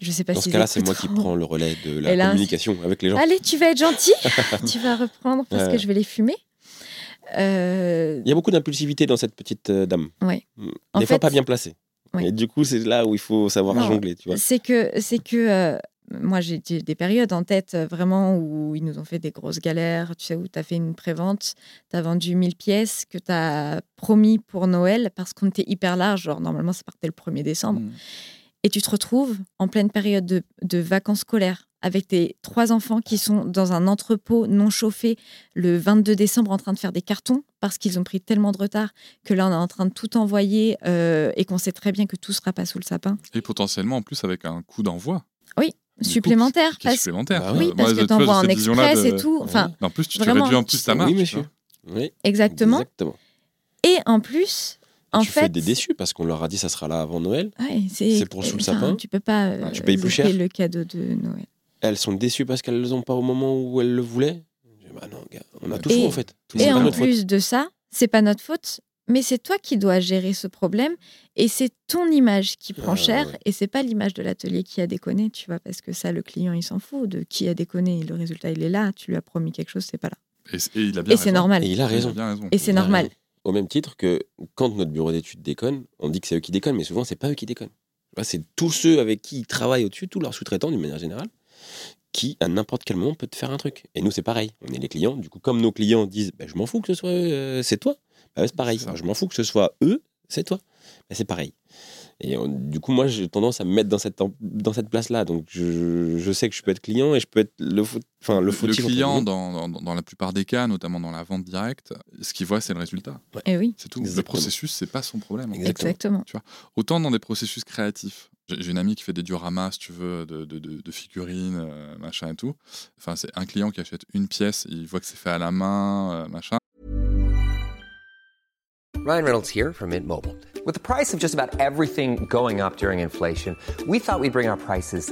je sais pas Dans si ce cas-là, c'est moi qui prends le relais de la là, communication avec les gens. Allez, tu vas être gentil, <laughs> tu vas reprendre parce Ouais. que je vais les fumer. Euh, Il y a beaucoup d'impulsivité dans cette petite euh, dame. Ouais. Mm. Des En fois, fait- pas bien placée. Ouais. Et du coup, c'est là où il faut savoir Non. jongler, tu vois. c'est que, c'est que euh, moi, j'ai des périodes en tête euh, vraiment où ils nous ont fait des grosses galères. Tu sais, où tu as fait une prévente, tu as vendu 1000 pièces que tu as promis pour Noël parce qu'on était hyper large. Genre, normalement, ça partait le 1er décembre. Mm. Et tu te retrouves en pleine période de, de vacances scolaires avec tes trois enfants qui sont dans un entrepôt non chauffé le 22 décembre en train de faire des cartons parce qu'ils ont pris tellement de retard que là on est en train de tout envoyer euh, et qu'on sait très bien que tout sera pas sous le sapin. Et potentiellement, en plus, avec un coût d'envoi. Du coup, Supplémentaire. Qui parce, supplémentaire. Bah oui, Moi, parce je- que tu vois, tu envoies j'ai en express de- et tout. Enfin, En plus, tu, Vraiment, réduis en plus ta marge. oui, monsieur. Oui, exactement. exactement. Et en plus, en tu fait, fais des déçus parce qu'on leur a dit ça sera là avant Noël. Ouais, c'est pour sous le sapin. Tu peux pas. euh, Tu payes plus louper cher. le cadeau de Noël. Elles sont déçues parce qu'elles ne ont pas au moment où elles le voulaient. Bah non, on a tout Et- en fait. Tout Et en faute. plus de ça, c'est pas notre faute, mais c'est toi qui dois gérer ce problème et c'est ton image qui prend Ah, cher ouais. et c'est pas l'image de l'atelier qui a déconné, tu vois, parce que ça, le client, il s'en fout de qui a déconné. Le résultat, il est là. Tu lui as promis quelque chose, c'est pas là. Et, et il a bien Et c'est raison. normal. Et il a Il raison. a bien raison. Et c'est normal. raison. Au même titre que quand notre bureau d'études déconne, on dit que c'est eux qui déconnent, mais souvent c'est pas eux qui déconnent. C'est tous ceux avec qui ils travaillent au-dessus, tous leurs sous-traitants d'une manière générale, qui à n'importe quel moment peut te faire un truc. Et nous c'est pareil, on est les clients. Du coup, comme nos clients disent, bah, je m'en fous que ce soit euh, c'est toi, bah, c'est pareil. Je m'en fous que ce soit eux, c'est toi. Bah, c'est pareil. Et on- du coup, moi, j'ai tendance à me mettre dans cette, dans cette place-là. Donc, je, je sais que je peux être client et je peux être le, enfin, le Le, fautif. entre client, dans, dans, dans la plupart des cas, notamment dans la vente directe, ce qu'il voit, c'est le résultat. Et Eh oui, C'est tout. Le processus, c'est pas son problème. Exactement. exactement. Autant dans des processus créatifs. J'ai une amie qui fait des dioramas, si tu veux, de, de, de- de figurines, euh, machin et tout. Enfin, c'est un client qui achète une pièce, il voit que c'est fait à la main, euh, machin. Ryan Reynolds here from Mint Mobile. With the price of just about everything going up during inflation, we thought we'd bring our prices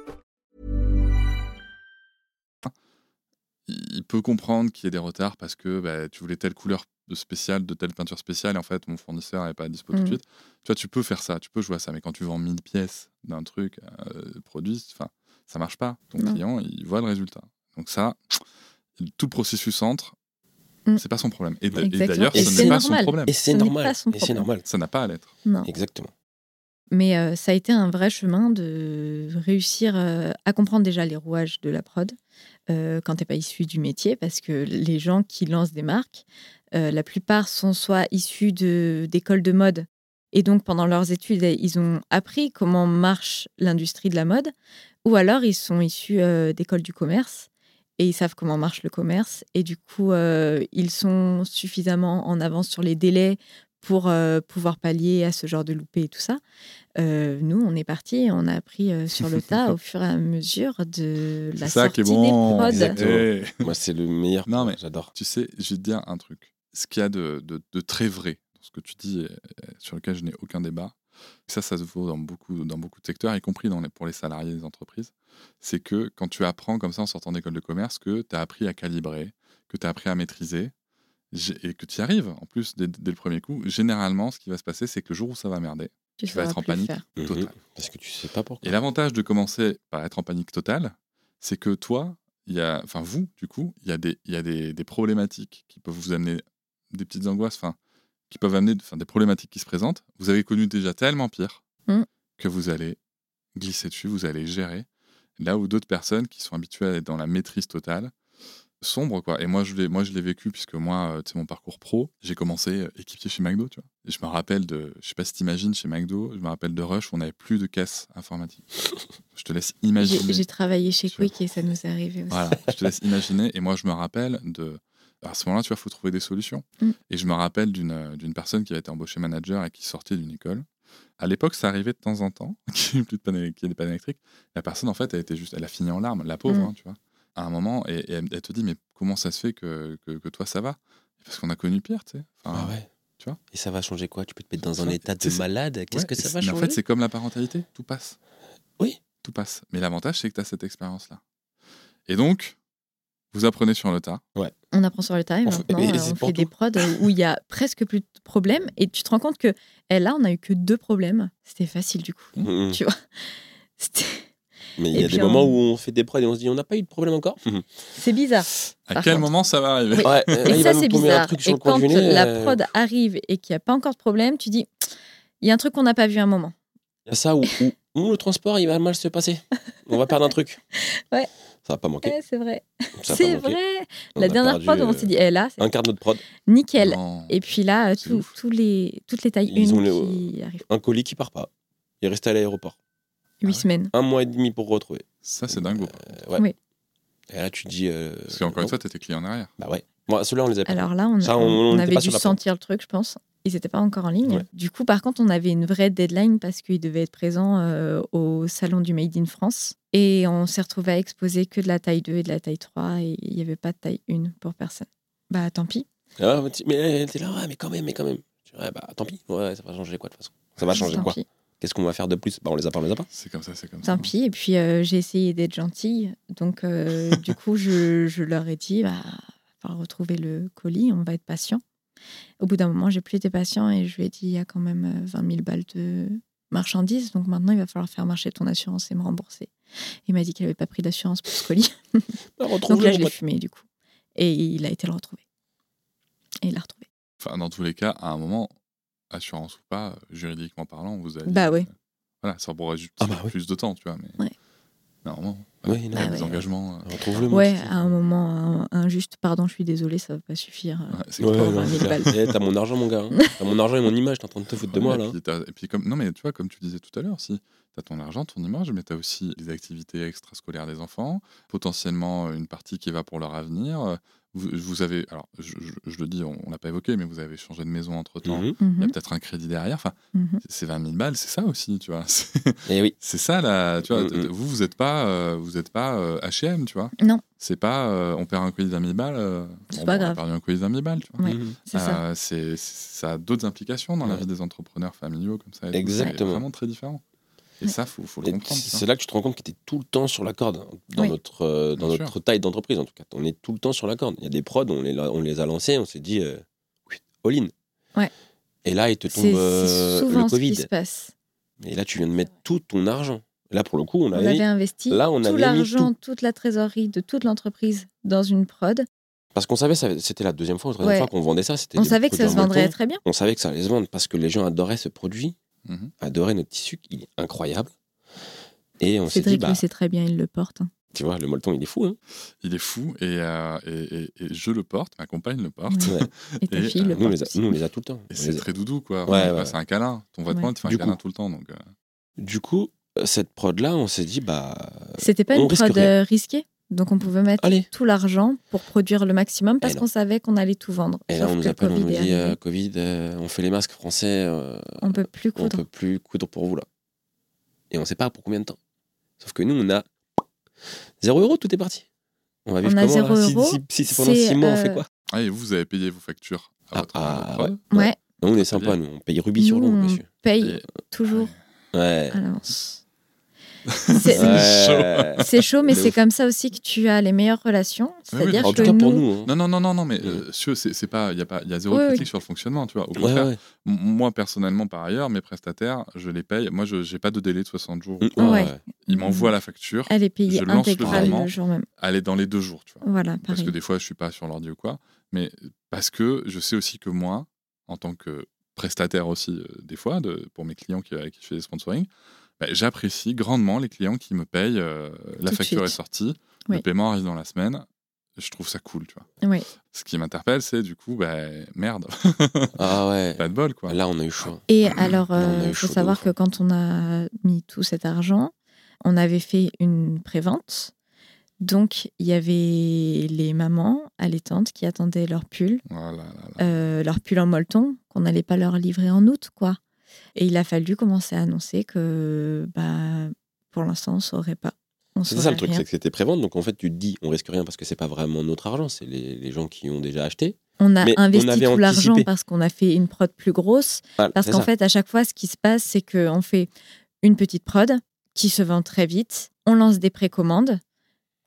Il peut comprendre qu'il y ait des retards parce que bah, tu voulais telle couleur de spéciale, de telle peinture spéciale, et en fait, mon fournisseur n'est pas dispo tout de Mhm. suite. Tu vois, tu peux faire ça, tu peux jouer à ça, mais quand tu vends 1000 pièces d'un truc, euh, produit, enfin, ça marche pas. Ton Non. client, il voit le résultat. Donc ça, tout le processus entre, Mm. c'est pas son problème. Et, d'ailleurs, ce n'est pas son normal. problème. Et c'est normal. Et c'est normal. Ça n'a pas à l'être. Non. Exactement. Mais euh, ça a été un vrai chemin de réussir euh, à comprendre déjà les rouages de la prod euh, quand t'es pas issu du métier, parce que les gens qui lancent des marques, euh, la plupart sont soit issus d'écoles de mode, et donc pendant leurs études, ils ont appris comment marche l'industrie de la mode, ou alors ils sont issus d'écoles du commerce. Et ils savent comment marche le commerce. Et du coup, ils sont suffisamment en avance sur les délais pour euh, pouvoir pallier à ce genre de loupé et tout ça, euh, nous, on est parti, on a appris euh, sur le tas au fur et à mesure de la C'est ça qui sortie est bon. des prods. Exactement. Eh. Moi, c'est le meilleur. Non, mais- J'adore. Tu sais, je vais te dire un truc. Ce qu'il y a de, de- de très vrai dans ce que tu dis, sur lequel je n'ai aucun débat, ça, ça se vaut dans beaucoup, dans beaucoup de secteurs, y compris dans les- pour les salariés des entreprises, c'est que quand tu apprends comme ça en sortant d'école de commerce, que tu as appris à calibrer, que tu as appris à maîtriser, et que tu y arrives, en plus, dès, dès le premier coup, généralement, ce qui va se passer, c'est que le jour où ça va merder, Tu tu vas être en panique faire. Mhm. totale. Parce que tu sais pas pourquoi. Et l'avantage de commencer par être en panique totale, c'est que toi, il y a, enfin vous, du coup, il y a, des, il y a des, des problématiques qui peuvent vous amener des petites angoisses, enfin, qui peuvent amener enfin, des problématiques qui se présentent. Vous avez connu déjà tellement pire Mm. que vous allez glisser dessus, vous allez gérer. Là où d'autres personnes qui sont habituées à être dans la maîtrise totale, sombre quoi. Et moi je l'ai, moi je l'ai vécu puisque moi, euh, tu sais, mon parcours pro, j'ai commencé euh, équipier chez McDo, tu vois. Et je me rappelle de, je sais pas si t'imagines chez McDo, je me rappelle de Rush où on n'avait plus de caisse informatique. <laughs> je te laisse imaginer. j'ai travaillé chez Quick et ça nous est arrivé aussi. Voilà, je te laisse imaginer. Et moi, je me rappelle de. À ce moment-là, tu vois, il faut trouver des solutions. Mm. Et je me rappelle d'une euh, d'une personne qui avait été embauchée manager et qui sortait d'une école. À l'époque, ça arrivait de temps en temps <laughs> qu'il n'y ait plus de panne, qu'il y ait des pannes électriques. La personne, en fait, elle, était juste, elle a fini en larmes, la pauvre, Mm. hein, tu vois. À un moment, et, et elle, elle te dit, mais comment ça se fait que, que, que toi, ça va? Parce qu'on a connu pire, tu sais. Enfin, Ah ouais. tu vois? Et ça va changer quoi? Tu peux te mettre dans un Ça, état de malade? Qu'est-ce ouais, que et ça va mais changer? En fait, c'est comme la parentalité, tout passe. Oui. Tout passe. Mais l'avantage, c'est que tu as cette expérience-là. Et donc, vous apprenez sur le tas. On apprend sur le time. On fait- Maintenant, euh, on fait des prods où il y a presque plus de problèmes. Et tu te rends compte que eh, là, on a eu que deux problèmes. C'était facile du coup. Mhm. Tu vois? C'était- Mais il y a des on- moments où on fait des prods et on se dit on n'a pas eu de problème encore. <laughs> C'est <laughs> bizarre. À quel contre. moment ça va arriver Oui. Ouais, Et il ça, c'est bizarre. Et quand nez. la euh, prod arrive et qu'il n'y a pas encore de problème, tu dis il y a un truc qu'on n'a pas vu à un moment. Il y a ça où, où- où le transport il va mal se passer. On va perdre un truc. <laughs> Ouais. Ça va pas manquer. C'est vrai. C'est vrai. On la a dernière prod, on euh, s'est dit eh, là, Un quart de notre prod. nickel. Non. Et puis là, tout- tous les, toutes les tailles Ils ont une le- qui arrivent. Un colis qui part pas. Il est resté à l'aéroport. Huit ouais. semaines. Un mois et demi pour retrouver. Ça, c'est dingue. Euh, ouais. Oui. Et là, tu te dis. euh, Parce qu'encore une fois, t'étais client derrière. Bah ouais. Moi, ceux-là, on les a pas. Alors là, on, Ça, on- on- on avait dû sentir le truc, je pense. Ils n'étaient pas encore en ligne. Ouais. Du coup, par contre, on avait une vraie deadline parce qu'ils devaient être présents euh, au salon du Made in France. Et on s'est retrouvé à exposer que de la taille 2 et de la taille 3 et il n'y avait pas de taille 1 pour personne. Bah tant pis. Ah, mais était là, ouais, mais quand même, mais quand même. Ouais, bah tant pis. Ouais, ça va changer quoi de toute façon Ça va changer tant quoi pis. Qu'est-ce qu'on va faire de plus? Bah on les a pas, on les a pas. C'est comme ça, c'est comme ça. Tant pis. Et puis euh, j'ai essayé d'être gentille. Donc euh, <laughs> du coup, je, je leur ai dit, bah, va retrouver le colis, on va être patient. Au bout d'un moment, j'ai plus été patient et je lui ai dit, il y a quand même euh, 20 000 balles de marchandises. Donc maintenant, il va falloir faire marcher ton assurance et me rembourser. Il m'a dit qu'il n'avait pas pris d'assurance pour ce colis. <laughs> Bah, Donc là, je l'ai fumé du coup. Et il a été le retrouver. Et il l'a retrouvé. Enfin, dans tous les cas, à un moment, assurance ou pas, euh, juridiquement parlant, vous allez. Bah oui. euh, voilà, ça pourrait juste Ah bah oui. plus de temps, tu vois. Mais Ouais. normalement, Oui, non, il y a Bah des ouais. engagements. euh, Retrouve-le. mon Ouais, à un moment un- injuste, pardon, je suis désolée, ça va pas suffire. ouais, c'est Ouais, clair. non, 20 000 c'est. Eh, T'as mon argent, mon gars. hein. <laughs> T'as mon argent et mon image. T'es en train de te foutre de moi, Ouais, là. Et puis, t'as- et puis comme, non, mais tu vois, comme tu disais tout à l'heure, si tu as ton argent, ton image, mais tu as aussi les activités extrascolaires des enfants, potentiellement euh, une partie qui va pour leur avenir. Vous, vous avez, alors je, je- je le dis, on, on l'a pas évoqué, mais vous avez changé de maison entre temps. Mhm. Il y a Mhm, peut-être un crédit derrière. Enfin, mhm. c'est 20 000 balles, c'est ça aussi, tu vois. <laughs> C'est Et oui. c'est ça, là. Tu vois, Mm, mm. vous, vous n'êtes pas, euh, vous êtes pas euh, H&M, tu vois. Non. C'est pas, euh, on perd un colis de 20 000 balles. euh, C'est bon, pas bah, On grave. a perdu un colis de 20 000 balles, tu vois. Ouais. C'est ça. Euh, ça a d'autres implications dans la Ouais. vie des entrepreneurs familiaux comme ça. Exactement. C'est vraiment très différent. Et ça, faut, faut le Et comprendre. C'est là que tu te rends compte que tu es tout le temps sur la corde, hein, dans Oui. notre, euh, dans Bien notre sûr. taille d'entreprise en tout cas. On est tout le temps sur la corde. Il y a des prods, on les, on les a lancés, on s'est dit, euh, oui, all in. Ouais. Et là, il te tombe euh, le ce qui Covid. se passe. Et là, tu viens de mettre tout ton argent. Là, pour le coup, on On avait. avait investi là, on tout l'argent, tout. toute la trésorerie de toute l'entreprise dans une prod. Parce qu'on savait, c'était la deuxième fois ou la troisième Ouais. fois qu'on vendait ça. c'était On savait que ça se en vendrait très bien. On savait que ça allait se vendre parce que les gens adoraient ce produit, Adoraient notre tissu, il est incroyable. Et on s'est dit, Cédric bah, le sait très bien, il le porte. hein. tu vois, le molleton, il est fou. Hein Il est fou et, euh, et, et- et je le porte, ma compagne le porte. Ouais. <laughs> Et ta Et, fille euh, le nous, on porte les a, aussi. nous, on les a tout le temps. Et c'est très doudou, quoi. Ouais, Enfin, ouais. C'est un câlin. Ton vêtement, Ouais. il te fait un Du câlin coup- tout le temps. Donc, euh, Du coup, euh, cette prod-là, on s'est dit, bah. C'était pas on une prod rien. euh, risquée? Donc on pouvait mettre Allez. tout l'argent pour produire le maximum parce non. qu'on savait qu'on allait tout vendre. Et là, on nous appelle, on Covid nous est dit euh, Covid, euh, on fait les masques français, euh, on peut plus on coudre. peut plus coudre pour vous là. Et on sait pas pour combien de temps. Sauf que nous, on a 0 euros, tout est parti. On va vivre On a comment là 0 Si- euros, si, si c'est pendant c'est, 6 mois, on fait euh, quoi Ah, et vous, vous avez payé vos factures à Ah, votre, ah, prod Ouais, Nous, on est sympa, nous, on paye rubis sur Nous, l'ongle, on monsieur. paye Et- toujours Ouais. à l'avance. C'est Ouais. chaud, mais c'est comme ça aussi que tu as les meilleures relations. C'est-à-dire En que tout cas, pour nous, hein. Non, non, non, non, non, mais euh, Sio, c'est pas, il y a pas, il y a zéro Oui, oui. critique sur le fonctionnement, tu vois. Au contraire, moi personnellement, par ailleurs, mes prestataires, je les paye. Moi, je j'ai pas de délai de 60 jours. Mm, Ouais. Ils m'envoient la facture, elle est payée Je lance le intégrale le jour même. elle est dans les deux jours, tu vois. Voilà, Parce pareil. que des fois, je suis pas sur l'ordi ou quoi, mais parce que je sais aussi que moi, en tant que prestataire aussi, euh, des fois, de, pour mes clients qui, avec qui je fais des sponsoring, bah, j'apprécie grandement les clients qui me payent. euh, la facture est sortie, le paiement arrive dans la semaine. Je trouve ça cool, tu vois. Oui. Ce qui m'interpelle, c'est du coup, bah, merde, Ah ouais. <laughs> pas de bol, quoi. Là, on a eu chaud. Et alors, il eu faut savoir que quand on a mis tout cet argent, on avait fait une prévente. Donc, il y avait les mamans allaitantes qui attendaient leur pull, là, là. euh, leur pull en molleton, qu'on n'allait pas leur livrer en août, quoi. Et il a fallu commencer à annoncer que, bah, pour l'instant, on ne saurait pas. C'est ça le truc, c'est que c'était prévente. Donc en fait, tu te dis, on risque rien parce que c'est pas vraiment notre argent, c'est les, les gens qui ont déjà acheté. On a Mais investi tout l'argent parce qu'on a fait une prod plus grosse. Parce qu'en fait, à chaque fois, ce qui se passe, c'est qu'on fait une petite prod qui se vend très vite. On lance des précommandes.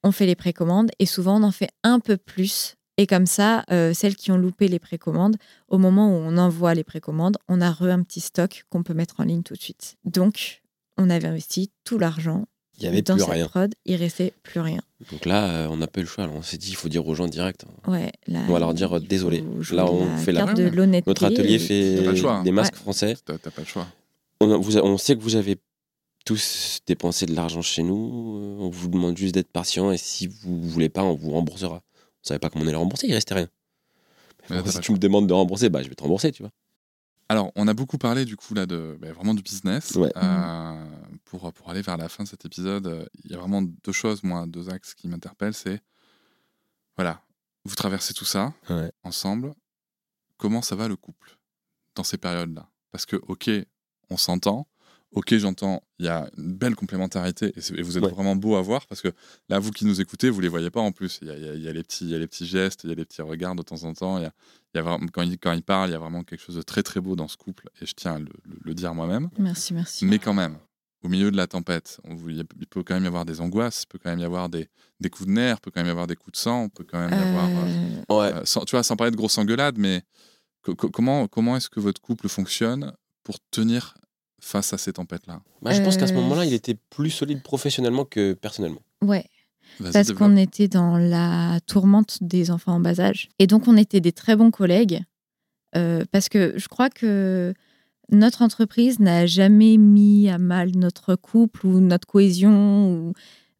On fait les précommandes et souvent, on en fait un peu plus. Et comme ça, euh, celles qui ont loupé les précommandes, au moment où on envoie les précommandes, on a re un petit stock qu'on peut mettre en ligne tout de suite. Donc, on avait investi tout l'argent il y avait dans plus cette rien. prod. Il restait plus rien. Donc là, euh, on n'a pas eu le choix. Alors, on s'est dit, il faut dire aux gens direct. Ouais, là, On va leur dire, désolé. Là, on fait la- carte de l'honnêteté Notre atelier et- fait T'as pas le choix. des masques Ouais. français. T'as pas le choix. On, a- vous a- on sait que vous avez tous dépensé de l'argent chez nous. Euh, On vous demande juste d'être patient et si vous voulez pas, on vous remboursera. On savait pas comment on allait rembourser, il restait rien. Mais si tu me demandes de rembourser, bah, je vais te rembourser, tu vois. Alors, on a beaucoup parlé du coup là de bah, vraiment du business. Ouais. Euh, pour, pour aller vers la fin de cet épisode, il y a vraiment deux choses, moi, deux axes qui m'interpellent. C'est voilà, vous traversez tout ça Ouais. ensemble. Comment ça va le couple dans ces périodes-là? Parce que ok, on s'entend. Ok, j'entends, il y a une belle complémentarité et, vous êtes Ouais. vraiment beau à voir parce que là, vous qui nous écoutez, vous les voyez pas en plus. Il y a, il y a- il y a les petits, il y a les petits gestes, il y a les petits regards de temps en temps. Il y a, y a vraiment, quand il, quand il parle, il y a vraiment quelque chose de très très beau dans ce couple et je tiens à le, le- le dire moi-même. Merci, merci. Mais quand même, au milieu de la tempête, on il peut quand même y avoir des angoisses, il peut quand même y avoir des, des coups de nerfs, il peut quand même y avoir des coups de sang, il peut quand même y avoir. euh, Euh, Ouais. euh, sans, tu vois, sans parler de grosses engueulades, mais co- co- comment, comment est-ce que votre couple fonctionne pour tenir face à ces tempêtes-là Bah, je pense qu'à ce Euh, moment-là, il était plus solide professionnellement que personnellement. ouais. Parce qu'on était dans la tourmente des enfants en bas âge. Et donc, on était des très bons collègues. euh, parce que je crois que notre entreprise n'a jamais mis à mal notre couple ou notre cohésion. Ou...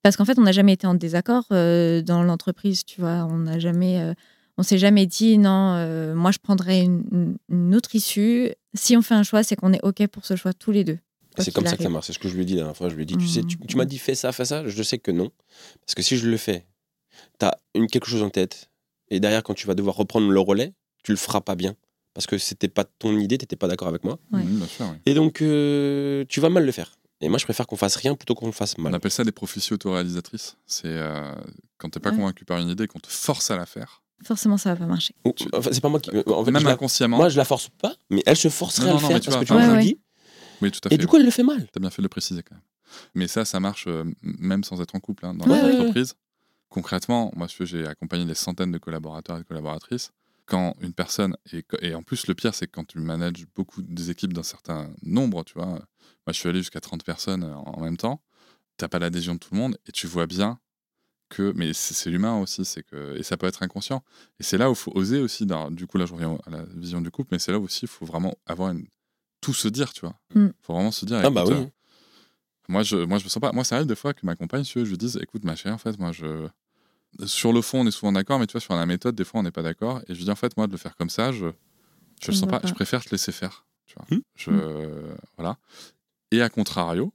Parce qu'en fait, on n'a jamais été en désaccord euh, dans l'entreprise, tu vois. On n'a jamais. euh, on s'est jamais dit non, euh, moi je prendrais une autre issue. Si on fait un choix, c'est qu'on est OK pour ce choix tous les deux. C'est comme ça que ça marche. C'est ce que je lui ai dit la dernière fois. Je lui ai dit, tu sais, tu, Mhm. tu m'as dit fais ça, fais ça. Je sais que non. Parce que si je le fais, tu as une, quelque chose en tête. Et derrière, quand tu vas devoir reprendre le relais, tu le feras pas bien. Parce que c'était pas ton idée, t'étais pas d'accord avec moi. Ouais. Mhm, bien sûr, oui. Et donc, euh, tu vas mal le faire. Et moi, je préfère qu'on fasse rien plutôt qu'on le fasse On mal. appelle ça des prophéties autoréalisatrices. C'est euh, quand t'es pas Ouais. convaincu par une idée, qu'on te force à la faire. Forcément, ça va pas marcher. Ou- Enfin, c'est pas moi qui. En fait, Même je la- inconsciemment. moi, je la force pas, mais elle se forcerait Non, à non, le non, faire mais tu parce vois, que ouais, dis. Oui, tout à Et fait. du coup, elle le fait mal. T'as bien fait de le préciser quand même. Mais ça, ça marche euh, même sans être en couple. hein, dans Ouais, notre ouais, ouais. entreprise, concrètement, moi, je- j'ai accompagné des centaines de collaborateurs et de collaboratrices. Quand une personne, et, et en plus, le pire, c'est que quand tu manages beaucoup des équipes d'un certain nombre, tu vois, moi, je suis allé jusqu'à 30 personnes euh, en même temps, t'as pas l'adhésion de tout le monde et tu vois bien que, mais c'est l'humain aussi, c'est que, et ça peut être inconscient. Et c'est là où il faut oser aussi, dans- du coup, là, je reviens à la vision du couple, mais c'est là aussi, il faut vraiment avoir une, tout se dire, tu vois. Il Mm. faut vraiment se dire, Ah, bah oui. euh, moi, je, moi, je me sens pas. Moi, ça arrive des fois que ma compagne, si veux, je lui dise, écoute, ma chérie, en fait, moi, je. Sur le fond, on est souvent d'accord, mais tu vois, sur la méthode, des fois, on n'est pas d'accord. Et je lui dis, en fait, moi, de le faire comme ça, je. Je le me sens pas. Je préfère te laisser faire. Tu vois. Hmm. Je. Voilà. Et à contrario,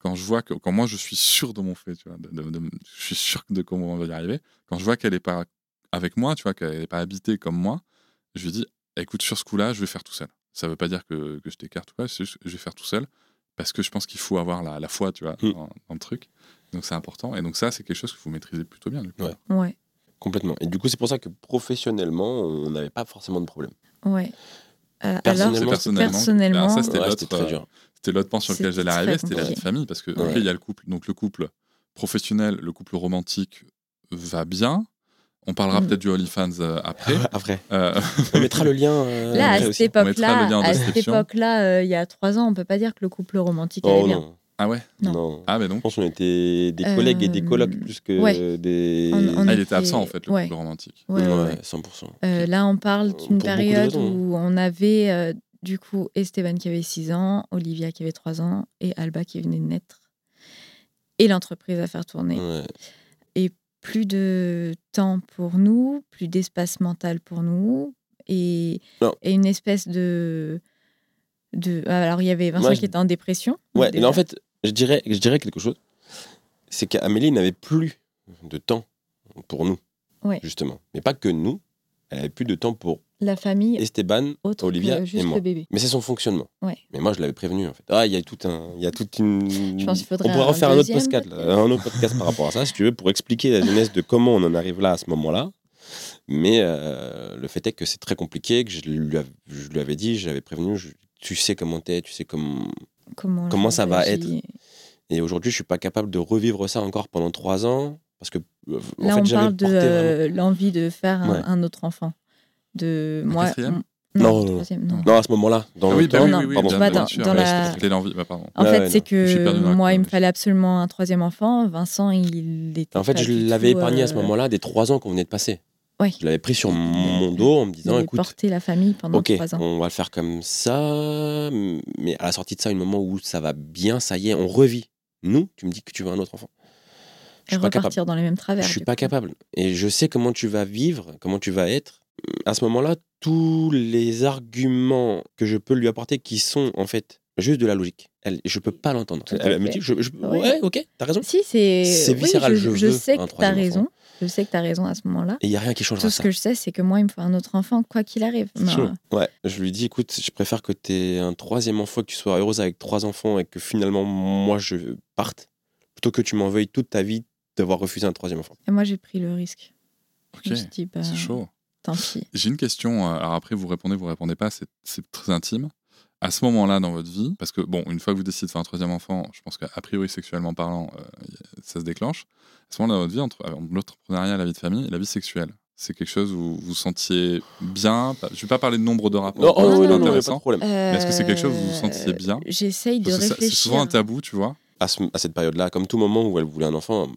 quand je vois que, quand moi je suis sûr de mon fait, tu vois, de- de- de- je suis sûr de comment on va y arriver, quand je vois qu'elle est pas avec moi, tu vois, qu'elle n'est pas habitée comme moi, je lui dis, écoute, sur ce coup-là, je vais faire tout seul. Ça veut pas dire que, que je t'écarte ou quoi, c'est juste que je vais faire tout seul parce que je pense qu'il faut avoir la, la foi, tu vois, Mm. dans, dans le truc. Donc c'est important. Et donc ça, c'est quelque chose que vous maîtrisez plutôt bien. Du coup. Ouais. Ouais, Complètement. Et du coup, c'est pour ça que professionnellement, on n'avait pas forcément de problème. ouais. Euh, Personnellement, alors, personnellement, personnellement, alors ça, c'était Ouais, l'autre, c'était très euh, dur. C'était l'autre pan sur lequel j'allais arriver, c'était la vie de famille. Parce que, Ouais. ok, il y a le couple. Donc, le couple professionnel, le couple romantique va bien. On parlera Mm. peut-être du OnlyFans euh, après. <laughs> Après, Euh, on mettra le lien. euh, Là, à cette aussi. On mettra le époque-là, à cette époque-là, euh, il y a trois ans, on peut pas dire que le couple romantique Oh allait bien. non. ah ouais? Non. non. Ah, mais Je donc. pense qu'on était des collègues et des colocs plus que ouais. des. On- on Ah, il était- était absent, en fait, le ouais. couple romantique. Ouais, ouais, ouais. 100%. Euh, là, on parle d'une période raisons. où on avait euh, du coup Esteban qui avait 6 ans, Olivia qui avait 3 ans et Alba qui venait de naître. Et l'entreprise à faire tourner. Ouais. Plus de temps pour nous, plus d'espace mental pour nous et, et une espèce de. de... Alors, il y avait Vincent Moi, je- qui était en dépression. Ouais, mais en fait, je dirais, je dirais quelque chose. C'est qu'Amélie n'avait plus de temps pour nous, Ouais. justement. Mais pas que nous. Elle avait plus de temps pour La famille, Esteban, autre Olivia et moi. le bébé. Mais c'est son fonctionnement. Ouais. Mais moi, je l'avais prévenu, en fait. Ah, il y a tout un, il y a toute une. Je pense qu'il faudrait On pourra refaire un autre podcast, un autre podcast par rapport à ça, si tu veux, pour expliquer la genèse de comment on en arrive là à ce moment-là. Mais euh, le fait est que c'est très compliqué, que je lui, av- je lui avais dit, j'avais prévenu, je- tu sais comment t'es, tu sais comment. Comment, ça va réagis. Et aujourd'hui, je suis pas capable de revivre ça encore pendant trois ans parce que euh, en Là, fait, on parle de euh, l'envie de faire un, Ouais. un autre enfant. De moi. Non, Non, non, à ce moment-là, dans Ah le oui, bah temps. oui, non, oui, oui, pardon. Bah, dans- la-. Bah, pardon. En fait, ouais, c'est que moi, il me fallait absolument un troisième enfant. Vincent, il était. En fait, pas je l'avais épargné à ce euh, moment-là des trois ans qu'on venait de passer. Ouais. Je l'avais pris sur mon dos en me disant, écoute, porté la famille pendant trois ans. on va le faire comme ça, mais à la sortie de ça, un moment où ça va bien, ça y est, on revit. Nous, tu me dis que tu veux un autre enfant. Je Et suis pas capable. repartir dans les mêmes travers. Je suis pas coup. capable. Et je sais comment tu vas vivre, comment tu vas être. À ce moment-là, tous les arguments que je peux lui apporter qui sont en fait juste de la logique, elle, je peux pas l'entendre. Elle me dit, je, je- Ouais. ouais, ok, t'as raison. Si, c'est. Oui, viscéral, je, je je veux sais que tu as troisième raison. enfant. Je sais que tu as raison à ce moment-là. Et il y a rien qui changera Tout ce ça. que je sais, c'est que moi, il me faut un autre enfant, quoi qu'il arrive. Euh, Ouais, je lui dis, écoute, je préfère que tu aies un troisième enfant, que tu sois heureuse avec trois enfants et que finalement, moi, je parte, plutôt que tu m'en veuilles toute ta vie d'avoir refusé un troisième enfant. Et moi, j'ai pris le risque. Ok, Je me suis dit, bah, c'est chaud. Tant pis. J'ai une question. euh, Alors après, vous répondez, vous répondez pas. C'est très intime. À ce moment-là dans votre vie, parce que bon, une fois que vous décidez de faire un troisième enfant, je pense qu'a priori sexuellement parlant, euh, ça se déclenche. À ce moment-là dans votre vie, entre, entre l'entrepreneuriat, la vie de famille et la vie sexuelle, c'est quelque chose où vous vous sentiez bien? Je vais pas parler de nombre de rapports. Non, oh, oui, c'est non, non, pas intéressant. de problème. Mais est-ce que c'est quelque chose où vous vous Euh, sentiez bien? J'essaye de Parce que ça- réfléchir. C'est souvent un tabou, tu vois. À, ce- à cette période-là, comme tout moment où elle voulait un enfant,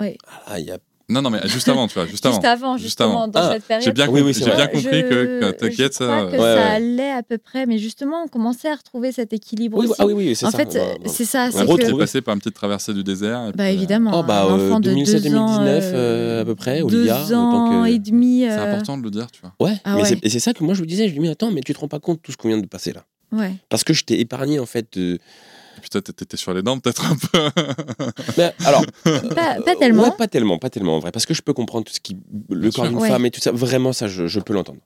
Ouais. ah, il y a Non, non, mais juste avant, tu vois, juste avant. Juste avant, Juste justement, avant. dans Ah, cette période. J'ai bien, Oui, compris- oui, c'est j'ai vrai. bien compris que, que t'inquiète, je ça. crois que Ouais, ça ouais. allait à peu près, mais justement, on commençait à retrouver cet équilibre Oui, aussi. ah oui, oui, c'est en ça. fait, on va- on va- c'est ça, on c'est que... Vous passé par une petite traversée du désert. et Bah puis, euh, évidemment, Oh, bah, un euh, enfant de 2007, deux ans, 2019, euh, euh, à peu près, Olivia, Deux en tant ans que- et demi. C'est euh, important de le dire, tu vois. Ouais, Ah mais ouais. c'est- et c'est ça que moi je lui disais, je lui dis, mais attends, mais tu te rends pas compte de tout ce qu'on vient de passer là. Ouais. Parce que je t'ai épargné en fait. De- Et puis toi, t'étais sur les dents, peut-être un peu. <laughs> Mais alors, Pas, pas euh, tellement. ouais, pas tellement, pas tellement en vrai, parce que je peux comprendre tout ce qui, le Bien corps d'une Ouais. femme et tout ça. Vraiment, ça, je, je peux l'entendre.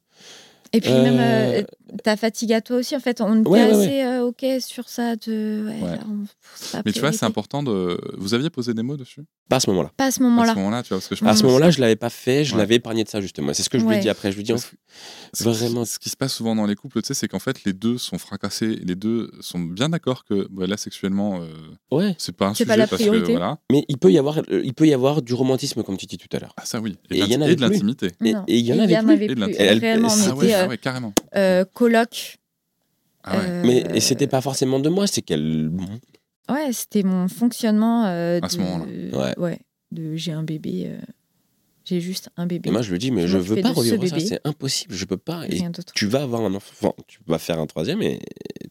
Et puis Euh, même euh, ta fatigue à toi aussi, en fait, on était Ouais, ouais, assez euh, ok sur ça. De... Ouais, on- Mais tu vois, c'est important de. Vous aviez posé des mots dessus? Pas à ce moment-là. Pas à ce À moment-là. ce moment-là, tu vois, parce que je À ce moment-là, je l'avais pas fait, je Ouais. l'avais épargné de ça justement. C'est ce que je lui dit après. Je lui qui- Vraiment. Ce qui se passe souvent dans les couples, tu sais, c'est qu'en fait, les deux sont fracassés, les deux sont bien d'accord que bah, là, sexuellement, euh, ouais. c'est pas un C'est sujet pas la parce que priorité. voilà. Mais il peut y avoir, euh, il peut y avoir du romantisme comme tu dis tout à l'heure. Ah, ça oui. Et Et, il y en et de l'intimité. Et- il y en avait plus. Et de l'intimité. Ah Ah euh, ah ouais, carrément. Coloc. Ah ouais. euh, Mais et c'était pas forcément de moi, c'est qu'elle. Ouais, c'était mon fonctionnement. euh, À ce moment-là. Ouais. De j'ai un bébé. euh, J'ai juste un bébé. Et moi, je lui dis, mais Je je veux pas ce revivre ça, c'est impossible, je peux pas. Et Rien d'autre. tu vas avoir un enfant, tu vas faire un troisième et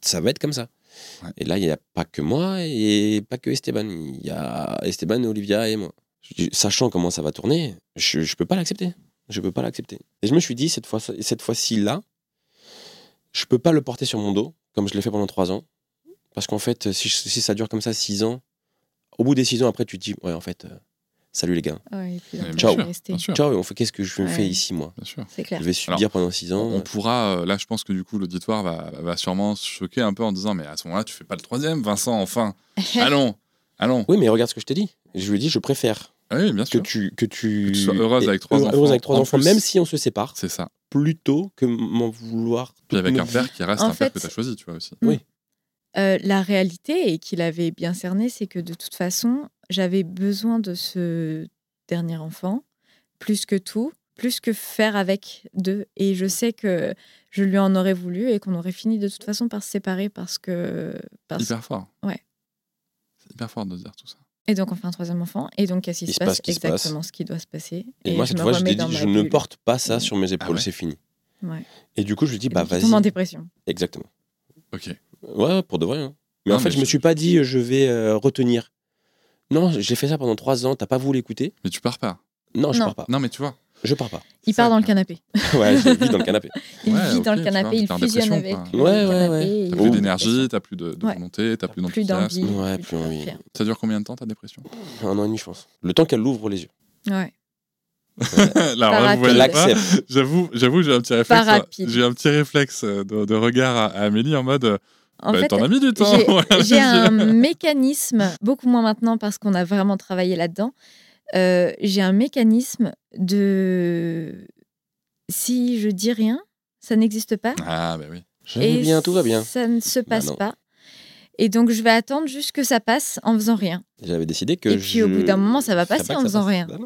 ça va être comme ça. Ouais. Et là, il n'y a pas que moi et pas que Esteban. Il y a Esteban, Olivia et moi. Je Sachant comment ça va tourner, je ne peux pas l'accepter. Je peux pas l'accepter. Et je me suis dit, cette fois cette fois-ci là, je peux pas le porter sur mon dos, comme je l'ai fait pendant trois ans, Parce qu'en fait, si, si ça dure comme ça 6 ans, au bout des 6 ans, après, tu te dis, ouais, en fait, euh, salut les gars. Ouais, et puis Mais l'intérêt Ciao. sûr, Ciao, on fait, qu'est-ce que je Ouais. fais ici, moi bien sûr. Clair. Je vais subir pendant 6 ans. On pourra, euh, là, je pense que du coup, l'auditoire va, va sûrement se choquer un peu en disant, mais à ce moment-là, tu fais pas le troisième, Vincent, enfin. <laughs> allons, allons. Oui, mais regarde ce que je t'ai dit. Je lui ai dit, je préfère Ah oui, bien que tu, que tu, Que tu sois heureuse avec trois heureuse enfants, avec trois en enfants, plus. même si on se sépare, C'est ça. Plutôt que m'en vouloir. Puis avec un père qui reste En un père que tu as choisi, tu vois aussi. Euh, la réalité, et qu'il avait bien cerné, c'est que de toute façon, j'avais besoin de ce dernier enfant, plus que tout, plus que faire avec deux. Et je sais que je lui en aurais voulu et qu'on aurait fini de toute façon par se séparer parce que. parce- Hyper fort. Ouais. C'est hyper fort de dire tout ça. Et donc, on fait un troisième enfant. Et donc, qu'est-ce qui Il se se passe passe ce qui se passe. Exactement ce qui doit se passer. Et, moi, cette fois, je remets lui ai dans dit, je ne porte pas ça sur mes Ah épaules, ouais c'est fini. Ouais. Et du coup, je lui dis, bah vas-y. tombe en dépression. Exactement. Ok. Ouais, pour de vrai. hein. Mais Non, en fait, mais je me suis pas dit, euh, je vais euh, retenir. Non, j'ai fait ça pendant trois ans, t'as pas voulu l'écouter Mais tu pars pas. Non, je Non. pars pas. Non, mais tu vois. Je pars pas. Il part dans le canapé. <laughs> Ouais, je vis dans le canapé. Il Ouais, vit dans le vois, canapé, il fusionne avec Ouais, ouais, ouais. T'as plus d'énergie, t'as plus de, de Ouais. volonté, t'as plus Plus d'enthousiasme. d'envie. Ouais, plus envie. Ça dure combien de temps ta dépression Un an et demi, je pense. Le temps qu'elle ouvre les yeux. Ouais. Là, <laughs> Pas là, vous. J'avoue, j'avoue, j'ai un petit réflexe. rapide. J'ai un petit réflexe euh, de, de regard à, à Amélie en mode. euh, En bah, fait, t'en as mis du temps. j'ai- <laughs> un mécanisme, beaucoup moins maintenant parce qu'on a vraiment travaillé là-dedans. Euh, j'ai un mécanisme de si je dis rien, ça n'existe pas. Ah, bah oui. Je vais bien, tout va bien. Ça ne se passe pas. Et donc, je vais attendre juste que ça passe en faisant rien. J'avais décidé que Et puis, au bout d'un moment, ça va passer pas en faisant passe. rien. Bah.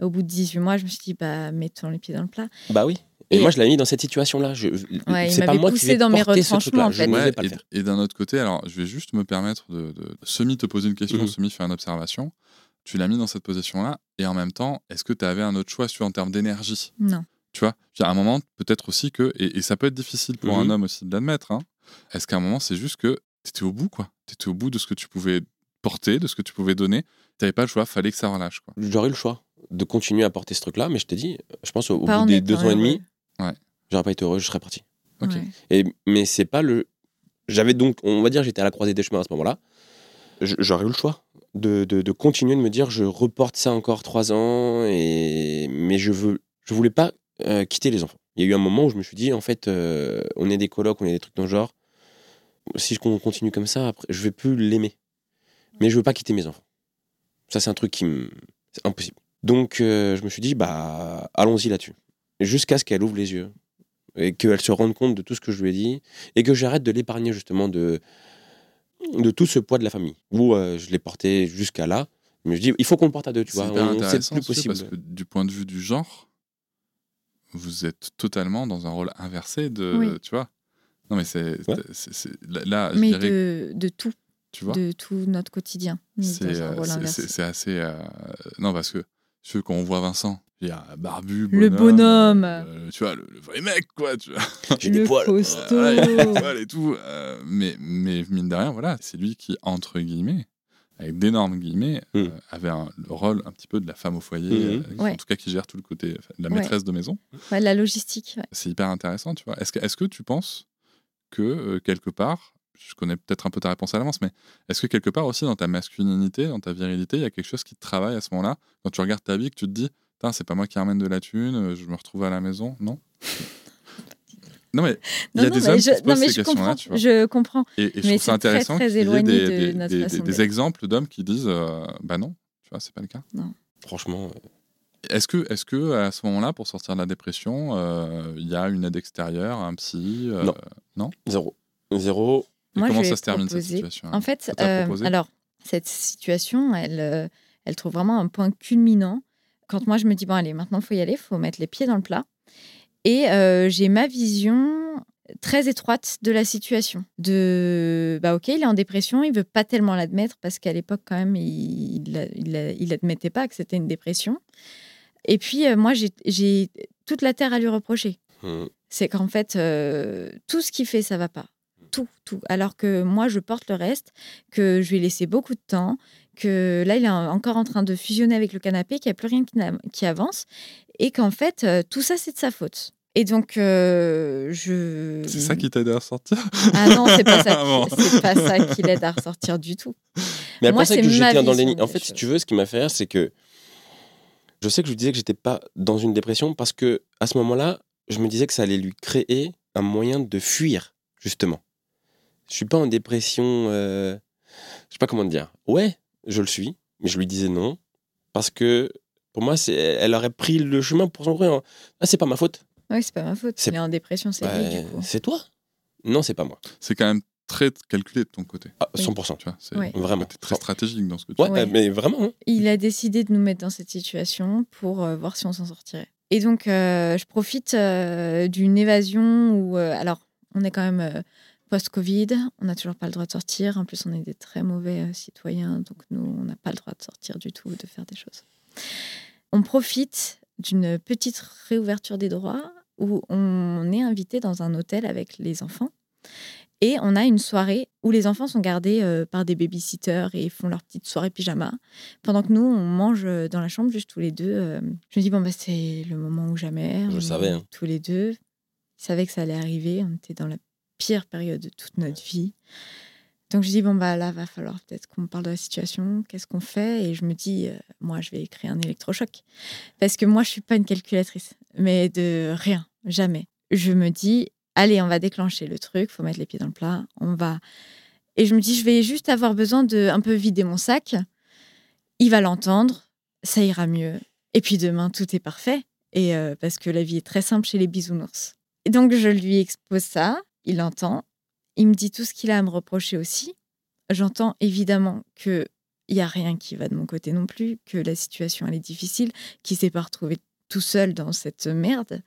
Au bout de 18 mois, je me suis dit, bah, mettons les pieds dans le plat. Bah oui. Et, Et- moi, je l'avais mis dans cette situation-là. Je... Ouais, il c'est pas moi qui poussé vais dans mes retranchements, en Je fait. Ouais, pas le et, faire. et d'un autre côté, alors je vais juste me permettre de, de semi te poser une question, Mhm. semi faire une observation. Tu l'as mis dans cette position-là, et en même temps, est-ce que tu avais un autre choix sur en termes d'énergie? Non. Tu vois, à un moment, peut-être aussi que, et, et ça peut être difficile pour Mhm. un homme aussi de l'admettre, hein, est-ce qu'à un moment, c'est juste que tu étais au bout, quoi? Tu étais au bout de ce que tu pouvais porter, de ce que tu pouvais donner. Tu n'avais pas le choix, fallait que ça relâche, quoi. J'aurais eu le choix de continuer à porter ce truc-là, mais je t'ai dit, je pense au, bout des deux ans et demi. Ouais. j'aurais pas été heureux, je serais parti. Ok. Ouais. Et, mais c'est pas le. J'avais donc, on va dire, j'étais à la croisée des chemins à ce moment-là. J'aurais eu le choix de, de, continuer de me dire, je reporte ça encore trois ans, et mais je veux, je voulais pas euh, quitter les enfants. Il y a eu un moment où je me suis dit, en fait, euh, on est des colocs, on est des trucs dans le genre. Si je con- continue comme ça, je vais plus l'aimer. Mais je veux pas quitter mes enfants. Ça, c'est un truc qui me, c'est impossible. Donc, euh, je me suis dit, bah, allons-y là-dessus. Jusqu'à ce qu'elle ouvre les yeux et qu'elle se rende compte de tout ce que je lui ai dit et que j'arrête de l'épargner justement de, de tout ce poids de la famille. Où euh, je l'ai porté jusqu'à là. Mais je dis, il faut qu'on le porte à deux, tu C'est vois. C'est plus possible. parce que du point de vue du genre, vous êtes totalement dans un rôle inversé de, Oui. tu vois. Non mais c'est, Ouais. là, là, je Mais dirais, de, de tout, tu vois, de tout notre quotidien. C'est, euh, c'est assez, euh, non parce que je quand on voit Vincent, il y a barbu, Le bonhomme. euh, tu vois, le, le vrai mec quoi, tu vois. <laughs> J'ai des Le poils. costaud. Voilà, il a des poils et tout. euh, mais, mais mine de rien, voilà, c'est lui qui, entre guillemets, avec d'énormes guillemets, Mm. euh, avait un, le rôle un petit peu de la femme au foyer, Ouais. en tout cas qui gère tout le côté de la Ouais. maîtresse de maison. Ouais, la logistique. ouais. C'est hyper intéressant, tu vois. Est-ce que, est que tu penses que, euh, quelque part, je connais peut-être un peu ta réponse à l'avance, mais est-ce que quelque part aussi dans ta masculinité, dans ta virilité, il y a quelque chose qui te travaille à ce moment-là? Quand tu regardes ta vie, que tu te dis, c'est pas moi qui ramène de la thune, euh, je me retrouve à la maison, non? <laughs> Non, mais il y Non, a non, des hommes je, qui se non, posent mais ces questions-là, comprends. tu vois. Je comprends. Et, et je Mais trouve ça très, intéressant très qu'il y ait éloigné des, de des- notre des- façon des exemples d'hommes qui disent euh, bah non, tu vois, c'est pas le cas. Franchement, euh, Est-ce que, est que à ce moment-là, pour sortir de la dépression, euh, il y a une aide extérieure, un psy euh, Non? zéro. Zéro. Et Moi, comment je ça se termine cette situation En fait, euh, alors, cette situation, elle, euh, elle trouve vraiment un point culminant. Quand moi, je me dis, bon, allez, maintenant, il faut y aller, il faut mettre les pieds dans le plat. Et euh, j'ai ma vision très étroite de la situation. De, bah ok, il est en dépression, il veut pas tellement l'admettre parce qu'à l'époque, quand même, il il, il, il admettait pas que c'était une dépression. Et puis, euh, moi, j'ai- toute la terre à lui reprocher. Hum. C'est qu'en fait, euh, tout ce qu'il fait, ça va pas. Tout, tout. Alors que moi, je porte le reste, que je lui ai laissé beaucoup de temps, que là, il est en- encore en train de fusionner avec le canapé, qu'il n'y a plus rien qui, avance, et qu'en fait, euh, tout ça, c'est de sa faute. Et donc, euh, je. C'est ça qui t'a aidé à ressortir Ah non, c'est pas ça, <laughs> Ah bon. qui, c'est pas ça qui l'aide à ressortir du tout. Mais après Moi, c'est que ma j'étais dans les des En fait, si tu veux, ce qui m'a fait rire, c'est que je sais que je lui disais que j'étais pas dans une dépression parce que à ce moment-là, je me disais que ça allait lui créer un moyen de fuir, justement. Je suis pas en dépression. euh, Je sais pas comment te dire. Ouais, je le suis, mais je lui disais non parce que pour moi, c'est elle aurait pris le chemin pour son truc. Ah, c'est pas ma faute. Oui, c'est pas ma faute. C'est- Il est en dépression, c'est Bah, lui, du coup. c'est toi? Non, c'est pas moi. C'est quand même très calculé de ton côté. Ah, Oui. 100%. Tu vois, c'est Ouais. Vraiment. t'es très stratégique dans ce que tu Ouais, fais. Ouais. euh, mais vraiment. hein. Il a décidé de nous mettre dans cette situation pour euh, voir si on s'en sortirait. Et donc, euh, je profite euh, d'une évasion où, euh, alors, on est quand même euh, post-Covid, on n'a toujours pas le droit de sortir. En plus, on est des très mauvais euh, citoyens, donc nous, on n'a pas le droit de sortir du tout, de faire des choses. On profite d'une petite réouverture des droits où on est invité dans un hôtel avec les enfants. Et on a une soirée où les enfants sont gardés euh, par des babysitters et font leur petite soirée pyjama. Pendant que nous, on mange euh, dans la chambre juste tous les deux. euh, je me dis, bon, bah, c'est le moment ou jamais. Je On savais, hein. Tous les deux. Ils savaient que ça allait arriver. On était dans la pire période de toute notre vie. Donc je dis, bon, bah là, va falloir peut-être qu'on parle de la situation. Qu'est-ce qu'on fait? Et je me dis, euh, moi, je vais créer un électrochoc. Parce que moi, je suis pas une calculatrice. Mais de rien, jamais. Je me dis, allez, on va déclencher le truc. faut mettre les pieds dans le plat. On va. Et je me dis, je vais juste avoir besoin de un peu vider mon sac. Il va l'entendre. Ça ira mieux. Et puis demain, tout est parfait. Et euh, parce que la vie est très simple chez les bisounours. Et donc, je lui expose ça. Il entend. Il me dit tout ce qu'il a à me reprocher aussi. J'entends évidemment que il y a rien qui va de mon côté non plus, que la situation est difficile, qu'il s'est pas retrouvé tout seul dans cette merde.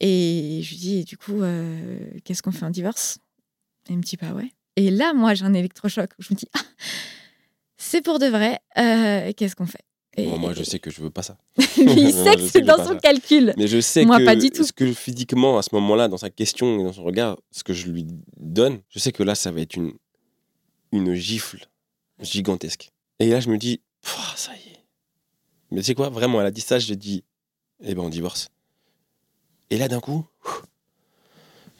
Et je lui dis, du coup, euh, qu'est-ce qu'on fait en divorce? Et il me dit, bah ouais. Et là, moi, j'ai un électrochoc. Je me dis, ah, c'est pour de vrai. euh, qu'est-ce qu'on fait? Et Bon, moi, je sais que je veux pas ça. <laughs> lui, il sait que c'est dans son calcul. Mais je sais Moi, que pas du tout. ce que physiquement, à ce moment-là, dans sa question et dans son regard, ce que je lui donne, je sais que là, ça va être une, une gifle gigantesque. Et là, je me dis, Pff, ça y est. Mais tu sais quoi, vraiment, elle a dit ça, je dis, eh ben, on divorce. Et là, d'un coup,